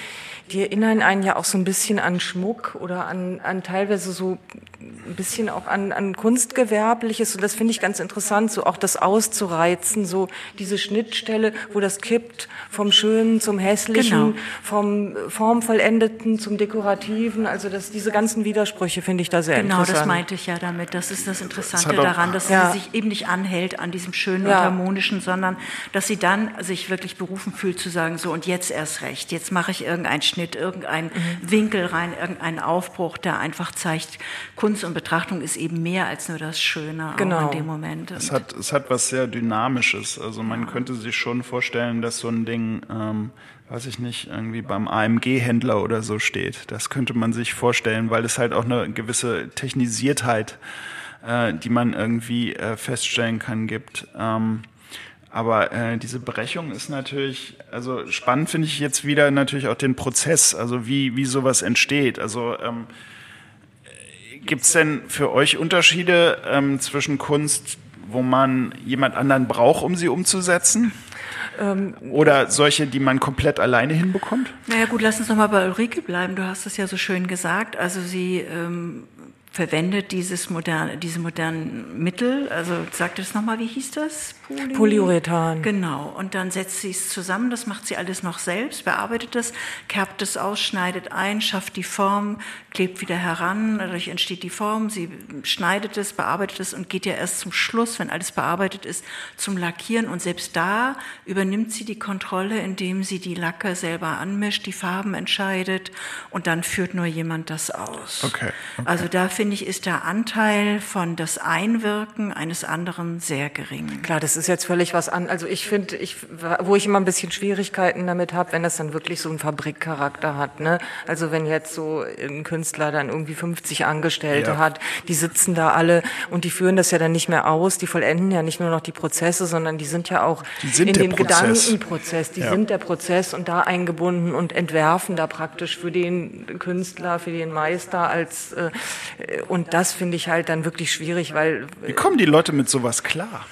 die erinnern einen ja auch so ein bisschen an Schmuck oder an, an teilweise so ein bisschen auch an, an Kunstgewerbliches. Und das finde ich ganz interessant, so auch das auszureizen, so diese Schnittstelle, wo das kippt vom Schönen zum Hässlichen, genau. vom Formvollendeten zum Dekorativen. Also das, diese ganzen Widersprüche finde ich da sehr genau, interessant. Genau, das meinte ich ja damit. Das ist das Interessante das daran, dass ja. sie sich eben nicht anhält an diesem Schönen ja. und Harmonischen, sondern dass sie dann sich wirklich berufen fühlt zu sagen, so und jetzt erst recht, jetzt mache ich irgendeinen Schnitt Schnitt, irgendein mhm. Winkel rein, irgendein Aufbruch, der einfach zeigt, Kunst und Betrachtung ist eben mehr als nur das Schöne genau. in dem Moment. Es hat, es hat was sehr Dynamisches. Also man ja. könnte sich schon vorstellen, dass so ein Ding, ähm, weiß ich nicht, irgendwie beim AMG-Händler oder so steht. Das könnte man sich vorstellen, weil es halt auch eine gewisse Technisiertheit, äh, die man irgendwie äh, feststellen kann, gibt. Ähm, aber äh, diese Brechung ist natürlich, also spannend finde ich jetzt wieder natürlich auch den Prozess, also wie, wie sowas entsteht. Also ähm, gibt es denn für euch Unterschiede ähm, zwischen Kunst, wo man jemand anderen braucht, um sie umzusetzen? Ähm, Oder solche, die man komplett alleine hinbekommt? Naja gut, lass uns nochmal bei Ulrike bleiben. Du hast es ja so schön gesagt. Also sie ähm, verwendet dieses moderne, diese modernen Mittel. Also sagt es nochmal, wie hieß das? Poly Polyurethan. Genau. Und dann setzt sie es zusammen. Das macht sie alles noch selbst, bearbeitet es, kerbt es aus, schneidet ein, schafft die Form, klebt wieder heran. Dadurch entsteht die Form. Sie schneidet es, bearbeitet es und geht ja erst zum Schluss, wenn alles bearbeitet ist, zum Lackieren. Und selbst da übernimmt sie die Kontrolle, indem sie die Lacke selber anmischt, die Farben entscheidet und dann führt nur jemand das aus. Okay. okay. Also da finde ich, ist der Anteil von das Einwirken eines anderen sehr gering. Klar, das ist jetzt völlig was an. Also ich finde, ich, wo ich immer ein bisschen Schwierigkeiten damit habe, wenn das dann wirklich so einen Fabrikcharakter hat. Ne? Also wenn jetzt so ein Künstler dann irgendwie 50 Angestellte ja. hat, die sitzen da alle und die führen das ja dann nicht mehr aus, die vollenden ja nicht nur noch die Prozesse, sondern die sind ja auch in dem Prozess. Gedankenprozess, die ja. sind der Prozess und da eingebunden und entwerfen da praktisch für den Künstler, für den Meister als äh, und das finde ich halt dann wirklich schwierig, weil Wie kommen die Leute mit sowas klar?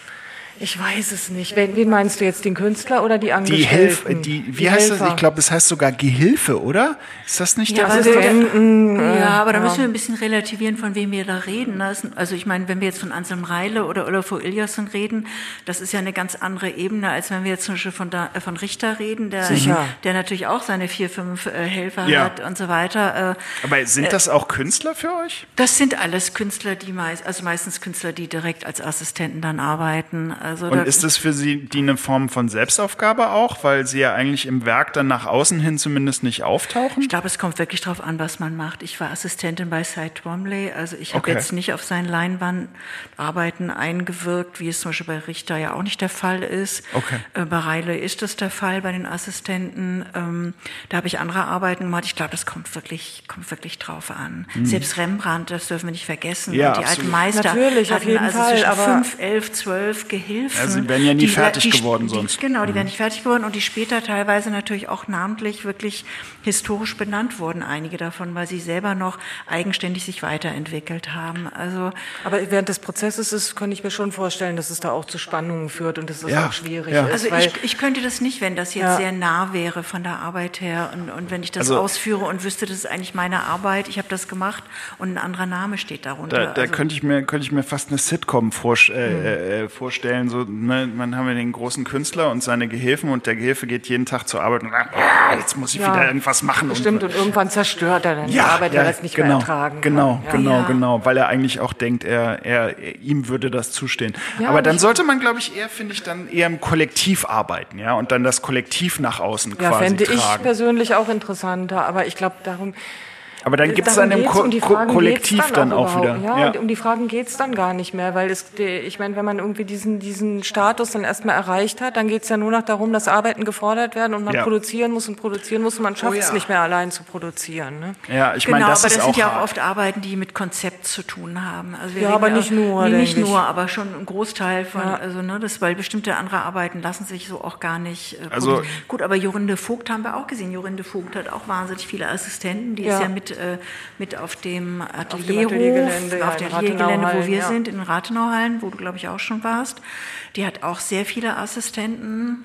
Ich weiß es nicht. Wen, wen meinst du jetzt, den Künstler oder die Angestellten? Die Hilfe, die, wie die heißt Helfer. das? Ich glaube, das heißt sogar Gehilfe, oder? Ist das nicht ja, der Assistenten? Ja, aber da ja. müssen wir ein bisschen relativieren, von wem wir da reden. Also ich meine, wenn wir jetzt von Anselm Reile oder Olafur Eliasson reden, das ist ja eine ganz andere Ebene, als wenn wir jetzt zum Beispiel von, da, äh, von Richter reden, der, Sicher. der natürlich auch seine vier, fünf äh, Helfer ja. hat und so weiter. Äh, aber sind das auch Künstler für euch? Das sind alles Künstler, die meist, also meistens Künstler, die direkt als Assistenten dann arbeiten. Also und ist das für Sie die eine Form von Selbstaufgabe auch, weil Sie ja eigentlich im Werk dann nach außen hin zumindest nicht auftauchen? Ich glaube, es kommt wirklich darauf an, was man macht. Ich war Assistentin bei Cy Twombly, also ich habe okay. jetzt nicht auf sein Leinwandarbeiten eingewirkt, wie es zum Beispiel bei Richter ja auch nicht der Fall ist. Okay. Äh, bei Reile ist das der Fall bei den Assistenten. Ähm, da habe ich andere Arbeiten gemacht. Ich glaube, das kommt wirklich, kommt wirklich drauf an. Mhm. Selbst Rembrandt, das dürfen wir nicht vergessen. Ja, die absolut. alten Meister Natürlich, hatten auf jeden also Fall, zwischen aber fünf, elf, zwölf Gehilfen. Ja, sie wären ja nie die, fertig die, geworden die, sonst. Genau, die mhm. wären nicht fertig geworden und die später teilweise natürlich auch namentlich wirklich historisch benannt wurden, einige davon, weil sie selber noch eigenständig sich weiterentwickelt haben. Also, aber während des Prozesses ist, kann ich mir schon vorstellen, dass es da auch zu Spannungen führt und dass es ja, auch schwierig ja. ist. Also ich, ich könnte das nicht, wenn das jetzt ja. sehr nah wäre von der Arbeit her und, und wenn ich das also, ausführe und wüsste, das ist eigentlich meine Arbeit, ich habe das gemacht und ein anderer Name steht darunter. Da, da also, könnte ich mir könnte ich mir fast eine Sitcom vor, äh, hm. äh, vorstellen. So, ne, man haben wir den großen Künstler und seine Gehilfen und der Gehilfe geht jeden Tag zur Arbeit und sagt, ah, jetzt muss ich ja, wieder irgendwas machen. Stimmt, und, und irgendwann zerstört er dann ja, die Arbeit, ja, er das nicht genau, mehr ertragen Genau, kann. genau, genau, weil er eigentlich auch denkt, er, er, ihm würde das zustehen. Aber dann sollte man, glaube ich, eher, finde ich, dann eher im Kollektiv arbeiten, ja, und dann das Kollektiv nach außen quasi fände tragen. ich persönlich auch interessanter, aber ich glaube, darum aber dann gibt es dann im Ko um Ko Kollektiv dann, dann auch, wieder. Ja, ja, um die Fragen geht es dann gar nicht mehr, weil es, ich meine, wenn man irgendwie diesen, diesen Status dann erstmal erreicht hat, dann geht es ja nur noch darum, dass Arbeiten gefordert werden und man ja. produzieren muss und produzieren muss und man schafft oh, es nicht mehr allein zu produzieren. Ne? Ja, ich genau, meine, das aber ist das auch sind ja auch oft Arbeiten, die mit Konzept zu tun haben. Also ja, aber nicht nur. Nee, nicht nur, aber schon ein Großteil von, also ne, das, weil bestimmte andere Arbeiten lassen sich so auch gar nicht. Äh, also gut, aber Jorinde Vogt haben wir auch gesehen. Jorinde Vogt hat auch wahnsinnig viele Assistenten, die ist ja mit, äh, mit auf dem Atelierhof, Ateliergelände, auf dem Ateliergelände, wo wir ja. sind, in Rathenauhallen, wo du, glaube ich, auch schon warst. Die hat auch sehr viele Assistenten.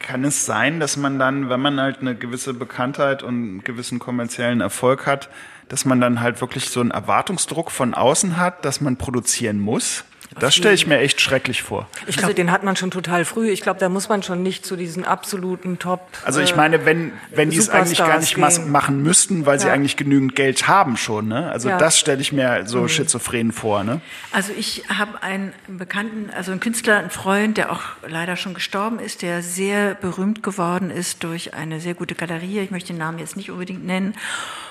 Kann es sein, dass man dann, wenn man halt eine gewisse Bekanntheit und einen gewissen kommerziellen Erfolg hat, dass man dann halt wirklich so einen Erwartungsdruck von außen hat, dass man produzieren muss? Das stelle ich mir echt schrecklich vor. Ich glaube, den hat man schon total früh. Ich glaube, da muss man schon nicht zu diesen absoluten Top. Also ich meine, wenn, wenn die es eigentlich gar nicht gehen. machen müssten, weil ja. sie eigentlich genügend Geld haben schon. Ne? Also ja. das stelle ich mir so mhm. schizophren vor. Ne? Also ich habe einen Bekannten, also einen Künstler, einen Freund, der auch leider schon gestorben ist, der sehr berühmt geworden ist durch eine sehr gute Galerie. Ich möchte den Namen jetzt nicht unbedingt nennen.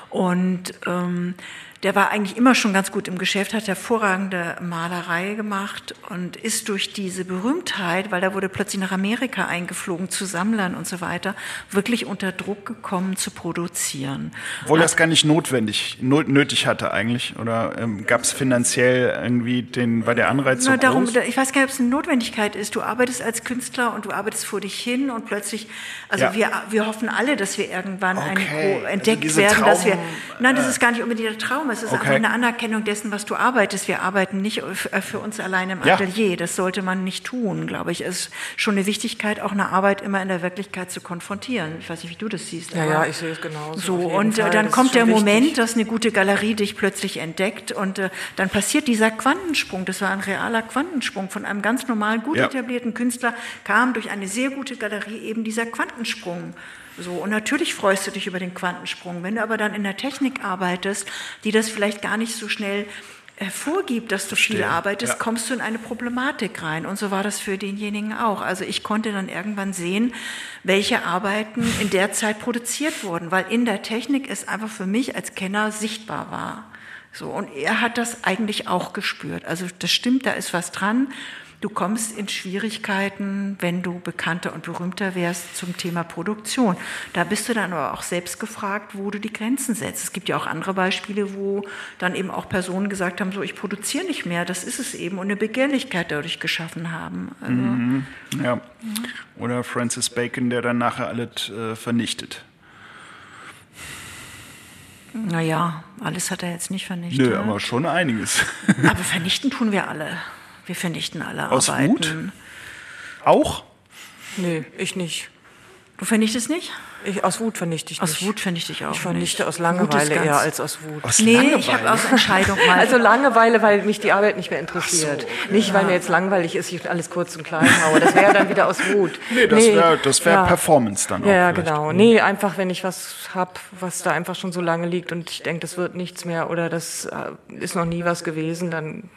Und ähm, der war eigentlich immer schon ganz gut im Geschäft, hat hervorragende Malerei gemacht und ist durch diese Berühmtheit, weil er wurde plötzlich nach Amerika eingeflogen zu Sammlern und so weiter, wirklich unter Druck gekommen zu produzieren. Obwohl er es gar nicht notwendig, nötig hatte eigentlich? Oder ähm, gab es finanziell irgendwie den, bei der Anreiz so darum, groß? Ich weiß gar nicht, ob es eine Notwendigkeit ist. Du arbeitest als Künstler und du arbeitest vor dich hin und plötzlich, also ja. wir, wir hoffen alle, dass wir irgendwann okay. eine, entdeckt also werden, Traum, dass wir, nein, das äh, ist gar nicht unbedingt der Traum Es ist Okay. einfach eine Anerkennung dessen, was du arbeitest. Wir arbeiten nicht äh, für uns allein im Ja. Atelier. Das sollte man nicht tun, glaube ich. Es ist schon eine Wichtigkeit, auch eine Arbeit immer in der Wirklichkeit zu konfrontieren. Ich weiß nicht, wie du das siehst. Ja, ja, ich sehe es genauso. So, und äh, Fall. dann Das kommt der Moment, wichtig. dass eine gute Galerie dich plötzlich entdeckt und äh, dann passiert dieser Quantensprung. Das war ein realer Quantensprung. Von einem ganz normalen, gut Ja. etablierten Künstler kam durch eine sehr gute Galerie eben dieser Quantensprung. So, und natürlich freust du dich über den Quantensprung. Wenn du aber dann in der Technik arbeitest, die das vielleicht gar nicht so schnell äh, vorgibt, dass du viel Verstehe, arbeitest, ja. kommst du in eine Problematik rein. Und so war das für denjenigen auch. Also ich konnte dann irgendwann sehen, welche Arbeiten in der Zeit produziert wurden, weil in der Technik es einfach für mich als Kenner sichtbar war. So, und er hat das eigentlich auch gespürt. Also das stimmt, da ist was dran. Du kommst in Schwierigkeiten, wenn du bekannter und berühmter wärst zum Thema Produktion. Da bist du dann aber auch selbst gefragt, wo du die Grenzen setzt. Es gibt ja auch andere Beispiele, wo dann eben auch Personen gesagt haben, so ich produziere nicht mehr, das ist es eben und eine Begehrlichkeit dadurch geschaffen haben. Also, Ja. Oder Francis Bacon, der dann nachher alles äh, vernichtet. Naja, alles hat er jetzt nicht vernichtet. Nö, aber schon einiges. aber vernichten tun wir alle. Wir vernichten alle Aus Arbeiten. Wut? Auch? Nee, ich nicht. Du vernichtest nicht? Ich, aus Wut vernichte ich Aus nicht. Wut vernichte ich auch Ich vernichte nicht. aus Langeweile eher als aus Wut. Aus Nee, Langeweile? ich habe aus Entscheidung mal. Also Langeweile, weil mich die Arbeit nicht mehr interessiert. Nicht, weil mir jetzt langweilig ist, ich alles kurz und klein haue. Das wäre dann wieder aus Wut. Nee, das wäre das wär ja. Performance dann auch. Ja, ja, vielleicht. genau. Nee, einfach wenn ich was hab, was da einfach schon so lange liegt und ich denke, das wird nichts mehr oder das äh, ist noch nie was gewesen, dann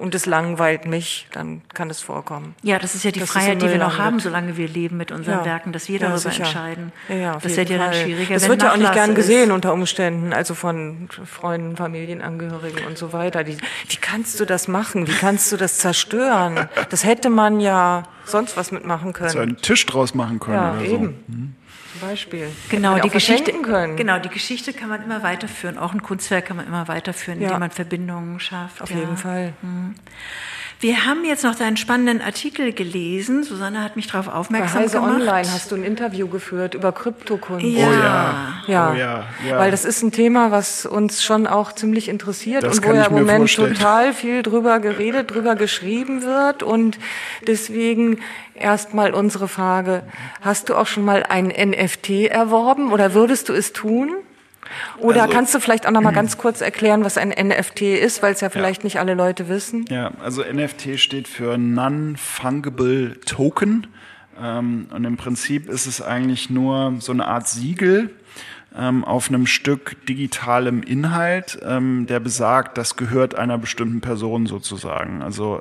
und es langweilt mich, dann kann es vorkommen. Ja, das ist ja die Das Freiheit, die wir noch haben, solange wir leben mit unseren Ja. Werken, dass wir Ja, darüber sicher. entscheiden. Ja, ja, auf das jeden wird ja dann schwieriger. Das wenn wird ja auch nicht gern ist. gesehen unter Umständen, also von Freunden, Familienangehörigen und so weiter. Die, wie kannst du das machen? Wie kannst du das zerstören? Das hätte man ja sonst was mitmachen können. So einen Tisch draus machen können ja, oder so. eben. Zum Beispiel. Genau, die Geschichte, können. genau, die Geschichte kann man immer weiterführen. Auch ein Kunstwerk kann man immer weiterführen, Ja. indem man Verbindungen schafft. Auf ja. jeden Fall. Wir haben jetzt noch deinen spannenden Artikel gelesen. Susanne hat mich darauf Bei aufmerksam Heise gemacht. Online hast du ein Interview geführt über Kryptokunst. Ja. Oh ja. Ja. Oh ja, ja. weil das ist ein Thema, was uns schon auch ziemlich interessiert Das und wo ja im Moment vorstellen. total viel drüber geredet, drüber geschrieben wird. Und deswegen erstmal unsere Frage, hast du auch schon mal ein NFT erworben oder würdest du es tun? Oder Also- kannst du vielleicht auch noch mal ganz kurz erklären, was ein NFT ist, weil es ja vielleicht nicht alle Leute wissen? Ja, also NFT steht für Non-Fungible Token. Ähm, und im Prinzip ist es eigentlich nur so eine Art Siegel ähm, auf einem Stück digitalem Inhalt, ähm, der besagt, das gehört einer bestimmten Person sozusagen. Also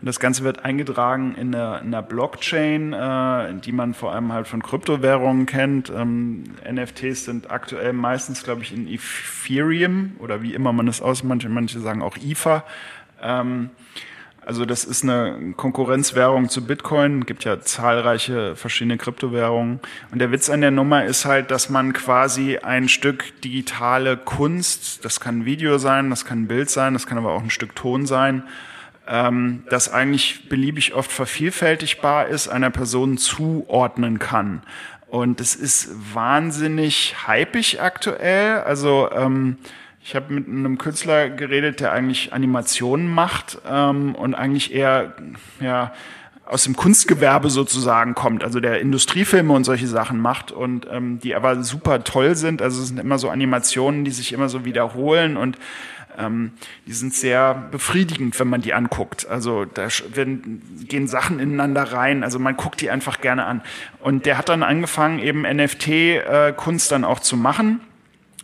und das Ganze wird eingetragen in einer, in einer Blockchain, äh, die man vor allem halt von Kryptowährungen kennt. Ähm, NFTs sind aktuell meistens, glaube ich, in Ethereum oder wie immer man es aus, manche, manche sagen auch Ether. Ähm, also das ist eine Konkurrenzwährung zu Bitcoin. Gibt ja zahlreiche verschiedene Kryptowährungen. Und der Witz an der Nummer ist halt, dass man quasi ein Stück digitale Kunst, das kann ein Video sein, das kann ein Bild sein, das kann aber auch ein Stück Ton sein, ähm, das eigentlich beliebig oft vervielfältigbar ist, einer Person zuordnen kann. Und es ist wahnsinnig hypig aktuell. Also ähm, ich habe mit einem Künstler geredet, der eigentlich Animationen macht ähm, und eigentlich eher ja aus dem Kunstgewerbe sozusagen kommt, also der Industriefilme und solche Sachen macht und ähm, die aber super toll sind. Also es sind immer so Animationen, die sich immer so wiederholen und ähm, die sind sehr befriedigend, wenn man die anguckt. Also da werden, gehen Sachen ineinander rein. Also man guckt die einfach gerne an. Und der hat dann angefangen, eben NFT-Kunst dann auch zu machen.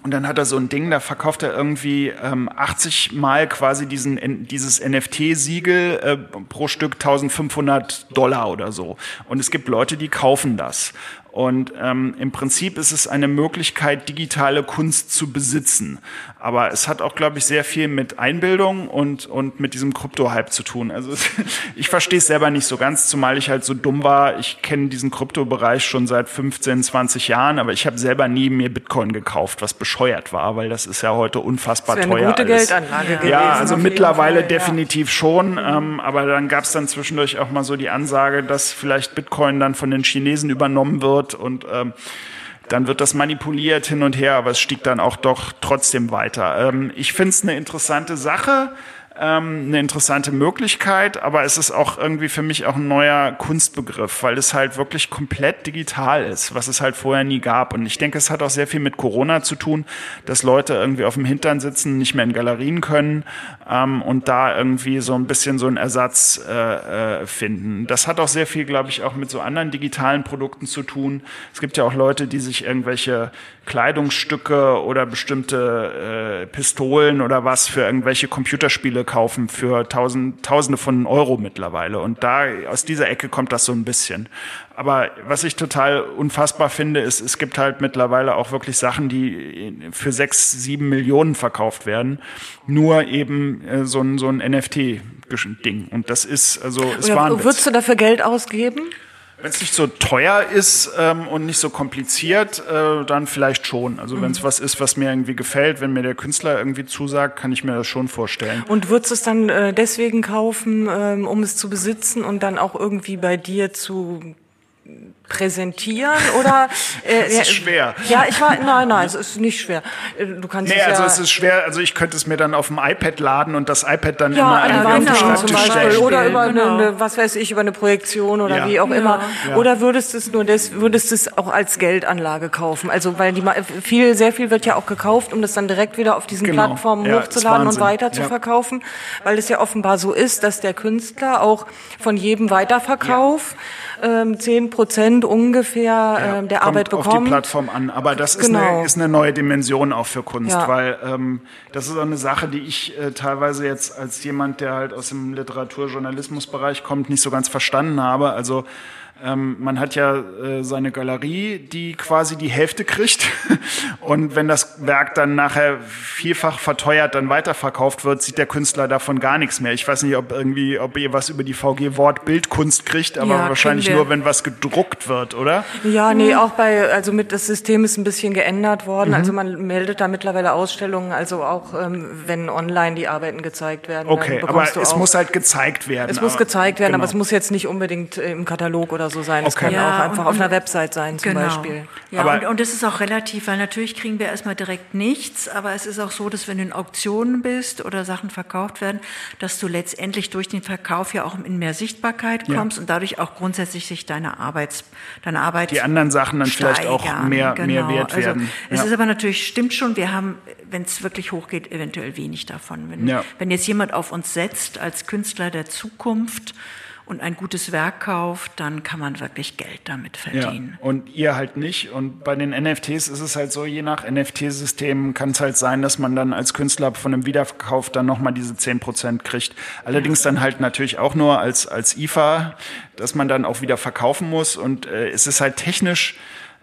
Und dann hat er so ein Ding, da verkauft er irgendwie ähm, 80 Mal quasi diesen, dieses NFT-Siegel äh, pro Stück 1500 Dollar oder so. Und es gibt Leute, die kaufen das. Und ähm, im Prinzip ist es eine Möglichkeit, digitale Kunst zu besitzen. Aber es hat auch, glaube ich, sehr viel mit Einbildung und, und mit diesem Krypto-Hype zu tun. Also ich verstehe es selber nicht so ganz, zumal ich halt so dumm war. Ich kenne diesen Kryptobereich schon seit 15, 20 Jahren, aber ich habe selber nie mir Bitcoin gekauft, was bescheuert war, weil das ist ja heute unfassbar Das wäre eine teuer. gute alles. Geldanlage gewesen. Ja, also mittlerweile Fall, ja. definitiv schon. Ähm, aber dann gab es dann zwischendurch auch mal so die Ansage, dass vielleicht Bitcoin dann von den Chinesen übernommen wird und ähm, dann wird das manipuliert hin und her, aber es stieg dann auch doch trotzdem weiter. Ähm, ich finde es eine interessante Sache ähm, eine interessante Möglichkeit, aber es ist auch irgendwie für mich auch ein neuer Kunstbegriff, weil es halt wirklich komplett digital ist, was es halt vorher nie gab. Und ich denke, es hat auch sehr viel mit Corona zu tun, dass Leute irgendwie auf dem Hintern sitzen, nicht mehr in Galerien können ähm, und da irgendwie so ein bisschen so einen Ersatz äh, äh, finden. Das hat auch sehr viel, glaube ich, auch mit so anderen digitalen Produkten zu tun. Es gibt ja auch Leute, die sich irgendwelche Kleidungsstücke oder bestimmte äh, Pistolen oder was für irgendwelche Computerspiele kaufen für tausend, Tausende von Euro mittlerweile. Und da aus dieser Ecke kommt das so ein bisschen. Aber was ich total unfassbar finde, ist, es gibt halt mittlerweile auch wirklich Sachen, die für sechs, sieben Millionen verkauft werden. Nur eben äh, so ein, so ein NFT-Ding. Und das ist, also, es war Würdest du dafür Geld ausgeben? Wenn es nicht so teuer ist ähm, und nicht so kompliziert, äh, dann vielleicht schon. Also mhm. wenn es was ist, was mir irgendwie gefällt, wenn mir der Künstler irgendwie zusagt, kann ich mir das schon vorstellen. Und würdest du es dann äh, deswegen kaufen, ähm, um es zu besitzen und dann auch irgendwie bei dir zu präsentieren oder äh, es ist schwer. Ja, ich war nein, nein, es ist nicht schwer. Äh, du kannst nee, es also ja, es ist schwer, also ich könnte es mir dann auf dem iPad laden und das iPad dann ja, immer an zum Beispiel stellen. oder über genau. eine, was weiß ich, über eine Projektion oder Ja. wie auch Ja. immer. Ja. Oder würdest du es nur des, würdest du es auch als Geldanlage kaufen? Also weil die viel sehr viel wird ja auch gekauft, um das dann direkt wieder auf diesen Genau. Plattformen hochzuladen und weiter zu Ja. verkaufen, weil es ja offenbar so ist, dass der Künstler auch von jedem Weiterverkauf ähm, 10 Prozent ungefähr ähm, der kommt Arbeit auf bekommt. die Plattform an. Aber das ist, Genau. eine, ist eine neue Dimension auch für Kunst, Ja. weil ähm, das ist auch eine Sache, die ich äh, teilweise jetzt als jemand, der halt aus dem Literaturjournalismusbereich kommt, nicht so ganz verstanden habe. Also ähm, man hat ja äh, seine Galerie, die quasi die Hälfte kriegt. Und wenn das Werk dann nachher vielfach verteuert dann weiterverkauft wird, sieht der Künstler davon gar nichts mehr. Ich weiß nicht, ob irgendwie, ob ihr was über die VG Wort Bildkunst kriegt, aber Ja, wahrscheinlich nur, wenn was gedruckt wird, oder? Ja, nee, auch bei, also mit das System ist ein bisschen geändert worden. Mhm. Also man meldet da mittlerweile Ausstellungen, also auch ähm, wenn online die Arbeiten gezeigt werden. Okay, aber es muss halt gezeigt werden. es muss aber- gezeigt werden, aber genau. es muss jetzt nicht unbedingt äh, im Katalog oder so sein. Es Okay. kann Ja, auch einfach und- auf einer Website sein zum genau. Beispiel. Ja, Aber- und, und das ist auch relativ, weil natürlich kriegen wir erstmal direkt nichts, aber es ist auch so, dass wenn du in Auktionen bist oder Sachen verkauft werden, dass du letztendlich durch den Verkauf ja auch in mehr Sichtbarkeit Ja. kommst und dadurch auch grundsätzlich sich deine Arbeits, deine Arbeit Die anderen Sachen dann vielleicht auch steigern. mehr, mehr Genau. wert werden. Also, es Ja. ist aber natürlich, stimmt schon, wir haben, wenn es wirklich hochgeht, eventuell wenig davon. Wenn, Ja. wenn jetzt jemand auf uns setzt als Künstler der Zukunft und ein gutes Werk kauft, dann kann man wirklich Geld damit Ja, verdienen. und ihr halt nicht. Und bei den NFTs ist es halt so, je nach NFT-System kann es halt sein, dass man dann als Künstler von einem Wiederverkauf dann nochmal diese 10% kriegt. Allerdings dann halt natürlich auch nur als, als IFA, dass man dann auch wieder verkaufen muss. Und äh, es ist halt technisch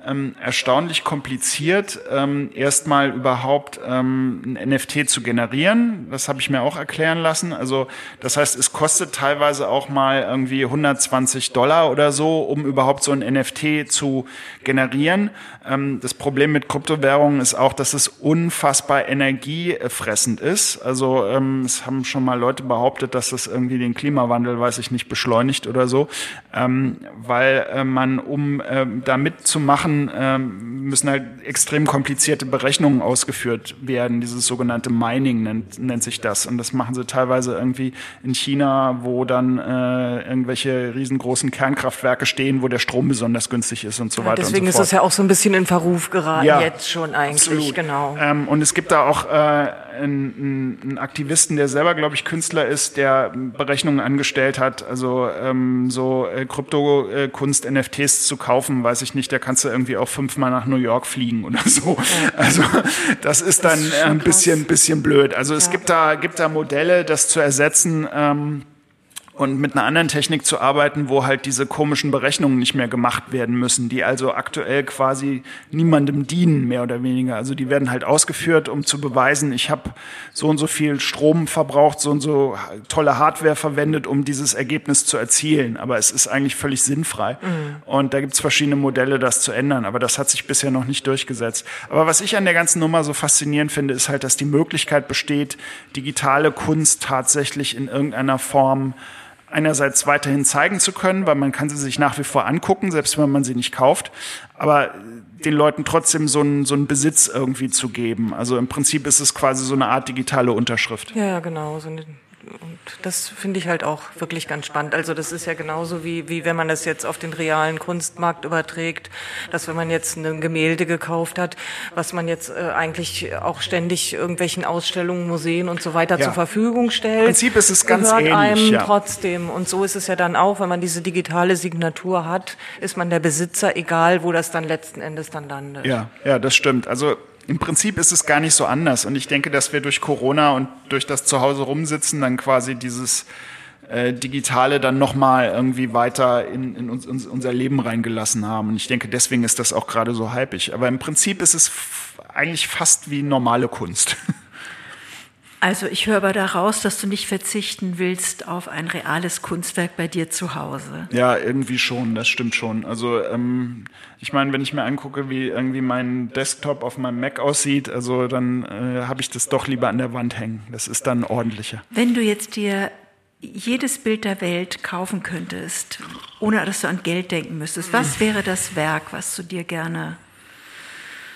ähm, erstaunlich kompliziert, ähm, erstmal überhaupt ähm, ein NFT zu generieren. Das habe ich mir auch erklären lassen. Also das heißt, es kostet teilweise auch mal irgendwie 120 Dollar oder so, um überhaupt so ein NFT zu generieren. Ähm, das Problem mit Kryptowährungen ist auch, dass es unfassbar energiefressend ist. Also ähm, es haben schon mal Leute behauptet, dass das irgendwie den Klimawandel, weiß ich nicht, beschleunigt oder so, ähm, weil äh, man, um ähm, da mitzumachen, ähm, müssen halt extrem komplizierte Berechnungen ausgeführt werden. Dieses sogenannte Mining nennt, nennt sich das. Und das machen sie teilweise irgendwie in China, wo dann äh, irgendwelche riesengroßen Kernkraftwerke stehen, wo der Strom besonders günstig ist und so weiter. Deswegen und ist so es ja auch so ein bisschen in Verruf geraten Ja, jetzt schon eigentlich, Absolut. genau. Ähm, und es gibt da auch äh, einen, einen Aktivisten, der selber, glaube ich, Künstler ist, der Berechnungen angestellt hat, also ähm, so äh, Kryptokunst, NFTs zu kaufen, weiß ich nicht, da kannst du irgendwie auch fünfmal nach New York fliegen oder so. Also das ist dann äh, ein bisschen, bisschen blöd. Also es gibt da, gibt da Modelle, das zu ersetzen. Ähm, und mit einer anderen Technik zu arbeiten, wo halt diese komischen Berechnungen nicht mehr gemacht werden müssen, die also aktuell quasi niemandem dienen, mehr oder weniger. Also die werden halt ausgeführt, um zu beweisen, ich habe so und so viel Strom verbraucht, so und so tolle Hardware verwendet, um dieses Ergebnis zu erzielen. Aber es ist eigentlich völlig sinnfrei. Und da gibt's verschiedene Modelle, das zu ändern. Aber das hat sich bisher noch nicht durchgesetzt. Aber was ich an der ganzen Nummer so faszinierend finde, ist halt, dass die Möglichkeit besteht, digitale Kunst tatsächlich in irgendeiner Form einerseits weiterhin zeigen zu können, weil man kann sie sich nach wie vor angucken, selbst wenn man sie nicht kauft, aber den Leuten trotzdem so einen, so einen Besitz irgendwie zu geben. Also im Prinzip ist es quasi so eine Art digitale Unterschrift. Ja, genau, so eine und das finde ich halt auch wirklich ganz spannend. Also das ist ja genauso wie, wie wenn man das jetzt auf den realen Kunstmarkt überträgt, dass wenn man jetzt ein Gemälde gekauft hat, was man jetzt äh, eigentlich auch ständig irgendwelchen Ausstellungen, Museen und so weiter ja. zur Verfügung stellt. Im Prinzip ist es ganz ähnlich. einem ja. trotzdem. Und so ist es ja dann auch, wenn man diese digitale Signatur hat, ist man der Besitzer, egal wo das dann letzten Endes dann landet. Ja, ja, das stimmt. Also im Prinzip ist es gar nicht so anders. Und ich denke, dass wir durch Corona und durch das Zuhause rumsitzen dann quasi dieses äh, Digitale dann nochmal irgendwie weiter in, in uns, uns, unser Leben reingelassen haben. Und ich denke, deswegen ist das auch gerade so hypig. Aber im Prinzip ist es eigentlich fast wie normale Kunst. Also ich höre aber daraus, dass du nicht verzichten willst auf ein reales Kunstwerk bei dir zu Hause. Ja, irgendwie schon, das stimmt schon. Also ähm, ich meine, wenn ich mir angucke, wie irgendwie mein Desktop auf meinem Mac aussieht, also dann äh, habe ich das doch lieber an der Wand hängen. Das ist dann ordentlicher. Wenn du jetzt dir jedes Bild der Welt kaufen könntest, ohne dass du an Geld denken müsstest, was wäre das Werk, was du dir gerne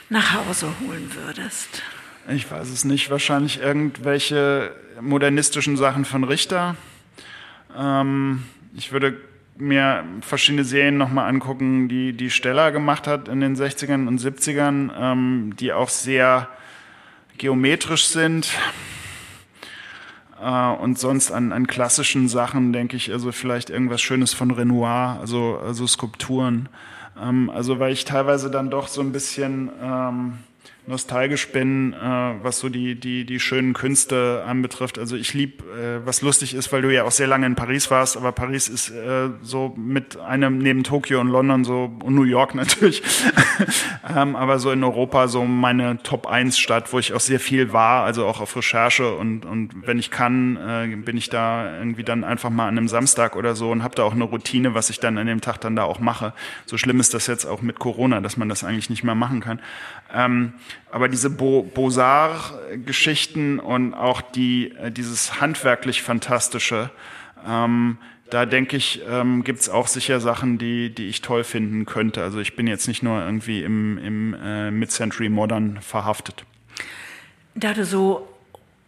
nach Hause holen würdest? Ich weiß es nicht, wahrscheinlich irgendwelche modernistischen Sachen von Richter. Ähm, ich würde mir verschiedene Serien nochmal angucken, die die Steller gemacht hat in den 60ern und 70ern, ähm, die auch sehr geometrisch sind. Äh, und sonst an, an klassischen Sachen denke ich, also vielleicht irgendwas Schönes von Renoir, also, also Skulpturen. Ähm, also weil ich teilweise dann doch so ein bisschen... Ähm, nostalgisch bin, äh, was so die, die, die schönen Künste anbetrifft. Also ich lieb, äh, was lustig ist, weil du ja auch sehr lange in Paris warst, aber Paris ist äh, so mit einem neben Tokio und London so und New York natürlich, ähm, aber so in Europa so meine Top 1 Stadt, wo ich auch sehr viel war, also auch auf Recherche und, und wenn ich kann, äh, bin ich da irgendwie dann einfach mal an einem Samstag oder so und habe da auch eine Routine, was ich dann an dem Tag dann da auch mache. So schlimm ist das jetzt auch mit Corona, dass man das eigentlich nicht mehr machen kann. Ähm, aber diese Beaux-Arts-Geschichten und auch die, äh, dieses handwerklich Fantastische, ähm, da denke ich, ähm, gibt es auch sicher Sachen, die, die ich toll finden könnte. Also ich bin jetzt nicht nur irgendwie im, im äh, Mid-Century Modern verhaftet. Da du so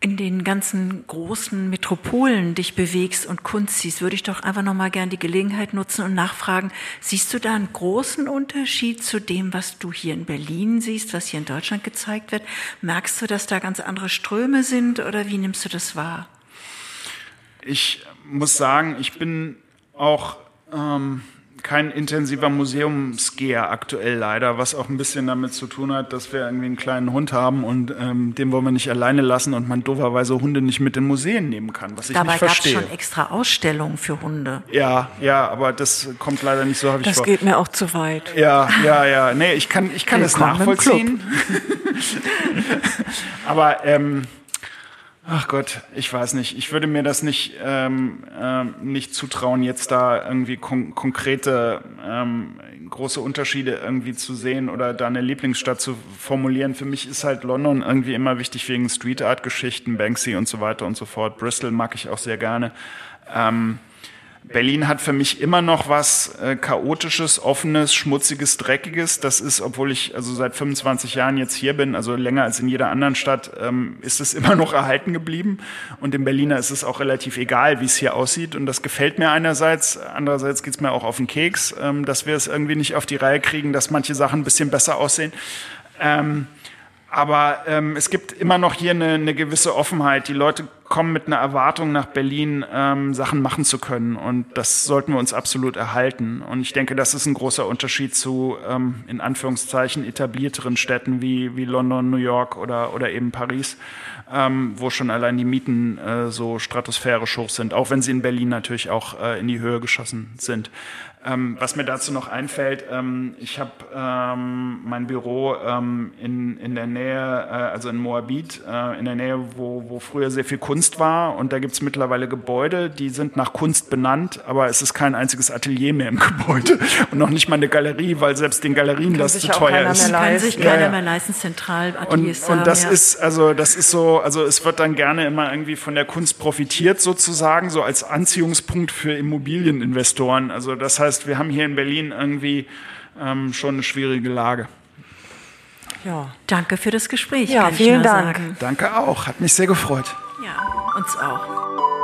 in den ganzen großen Metropolen dich bewegst und Kunst siehst, würde ich doch einfach noch mal gern die Gelegenheit nutzen und nachfragen, siehst du da einen großen Unterschied zu dem, was du hier in Berlin siehst, was hier in Deutschland gezeigt wird? Merkst du, dass da ganz andere Ströme sind oder wie nimmst du das wahr? Ich muss sagen, ich bin auch ähm, kein intensiver Museumsgeher aktuell leider, was auch ein bisschen damit zu tun hat, dass wir irgendwie einen kleinen Hund haben und ähm, den wollen wir nicht alleine lassen und man dooferweise Hunde nicht mit in Museen nehmen kann, was ich Dabei nicht verstehe. Dabei gab es schon extra Ausstellungen für Hunde. Ja, ja, aber das kommt leider nicht so, habe ich Das vor. geht mir auch zu weit. Ja, ja, ja. Nee, ich kann, ich kann es nachvollziehen. aber ähm, Ach Gott, ich weiß nicht. Ich würde mir das nicht, ähm, ähm, nicht zutrauen, jetzt da irgendwie kon konkrete ähm, große Unterschiede irgendwie zu sehen oder da eine Lieblingsstadt zu formulieren. Für mich ist halt London irgendwie immer wichtig wegen Street Art Geschichten, Banksy und so weiter und so fort. Bristol mag ich auch sehr gerne. Ähm, Berlin hat für mich immer noch was äh, chaotisches, offenes, schmutziges, dreckiges. Das ist, obwohl ich also seit 25 Jahren jetzt hier bin, also länger als in jeder anderen Stadt, ähm, ist es immer noch erhalten geblieben. Und in Berliner ist es auch relativ egal, wie es hier aussieht. Und das gefällt mir einerseits. Andererseits geht's mir auch auf den Keks, ähm, dass wir es irgendwie nicht auf die Reihe kriegen, dass manche Sachen ein bisschen besser aussehen. Ähm, aber ähm, es gibt immer noch hier eine, eine gewisse Offenheit. Die Leute kommen mit einer Erwartung nach Berlin, ähm, Sachen machen zu können. Und das sollten wir uns absolut erhalten. Und ich denke, das ist ein großer Unterschied zu, ähm, in Anführungszeichen, etablierteren Städten wie, wie London, New York oder, oder eben Paris, ähm, wo schon allein die Mieten äh, so stratosphärisch hoch sind, auch wenn sie in Berlin natürlich auch äh, in die Höhe geschossen sind. Ähm, was mir dazu noch einfällt, ähm, ich habe ähm, mein Büro ähm, in, in der Nähe, äh, also in Moabit, äh, in der Nähe, wo, wo früher sehr viel Kunst war. Und da gibt es mittlerweile Gebäude, die sind nach Kunst benannt, aber es ist kein einziges Atelier mehr im Gebäude und noch nicht mal eine Galerie, weil selbst den Galerien Kann das zu teuer ist. mehr Kann sich keiner Ja, ja. mehr leisten, zentral Und, Ateliers zu und haben, das ja. ist, also das ist so, also es wird dann gerne immer irgendwie von der Kunst profitiert sozusagen, so als Anziehungspunkt für Immobilieninvestoren. Also das heißt, wir haben hier in Berlin irgendwie ähm, schon eine schwierige Lage. Ja. Danke für das Gespräch. Ja, kann ich vielen Dank. Sagen. Danke auch, hat mich sehr gefreut. Ja, uns auch.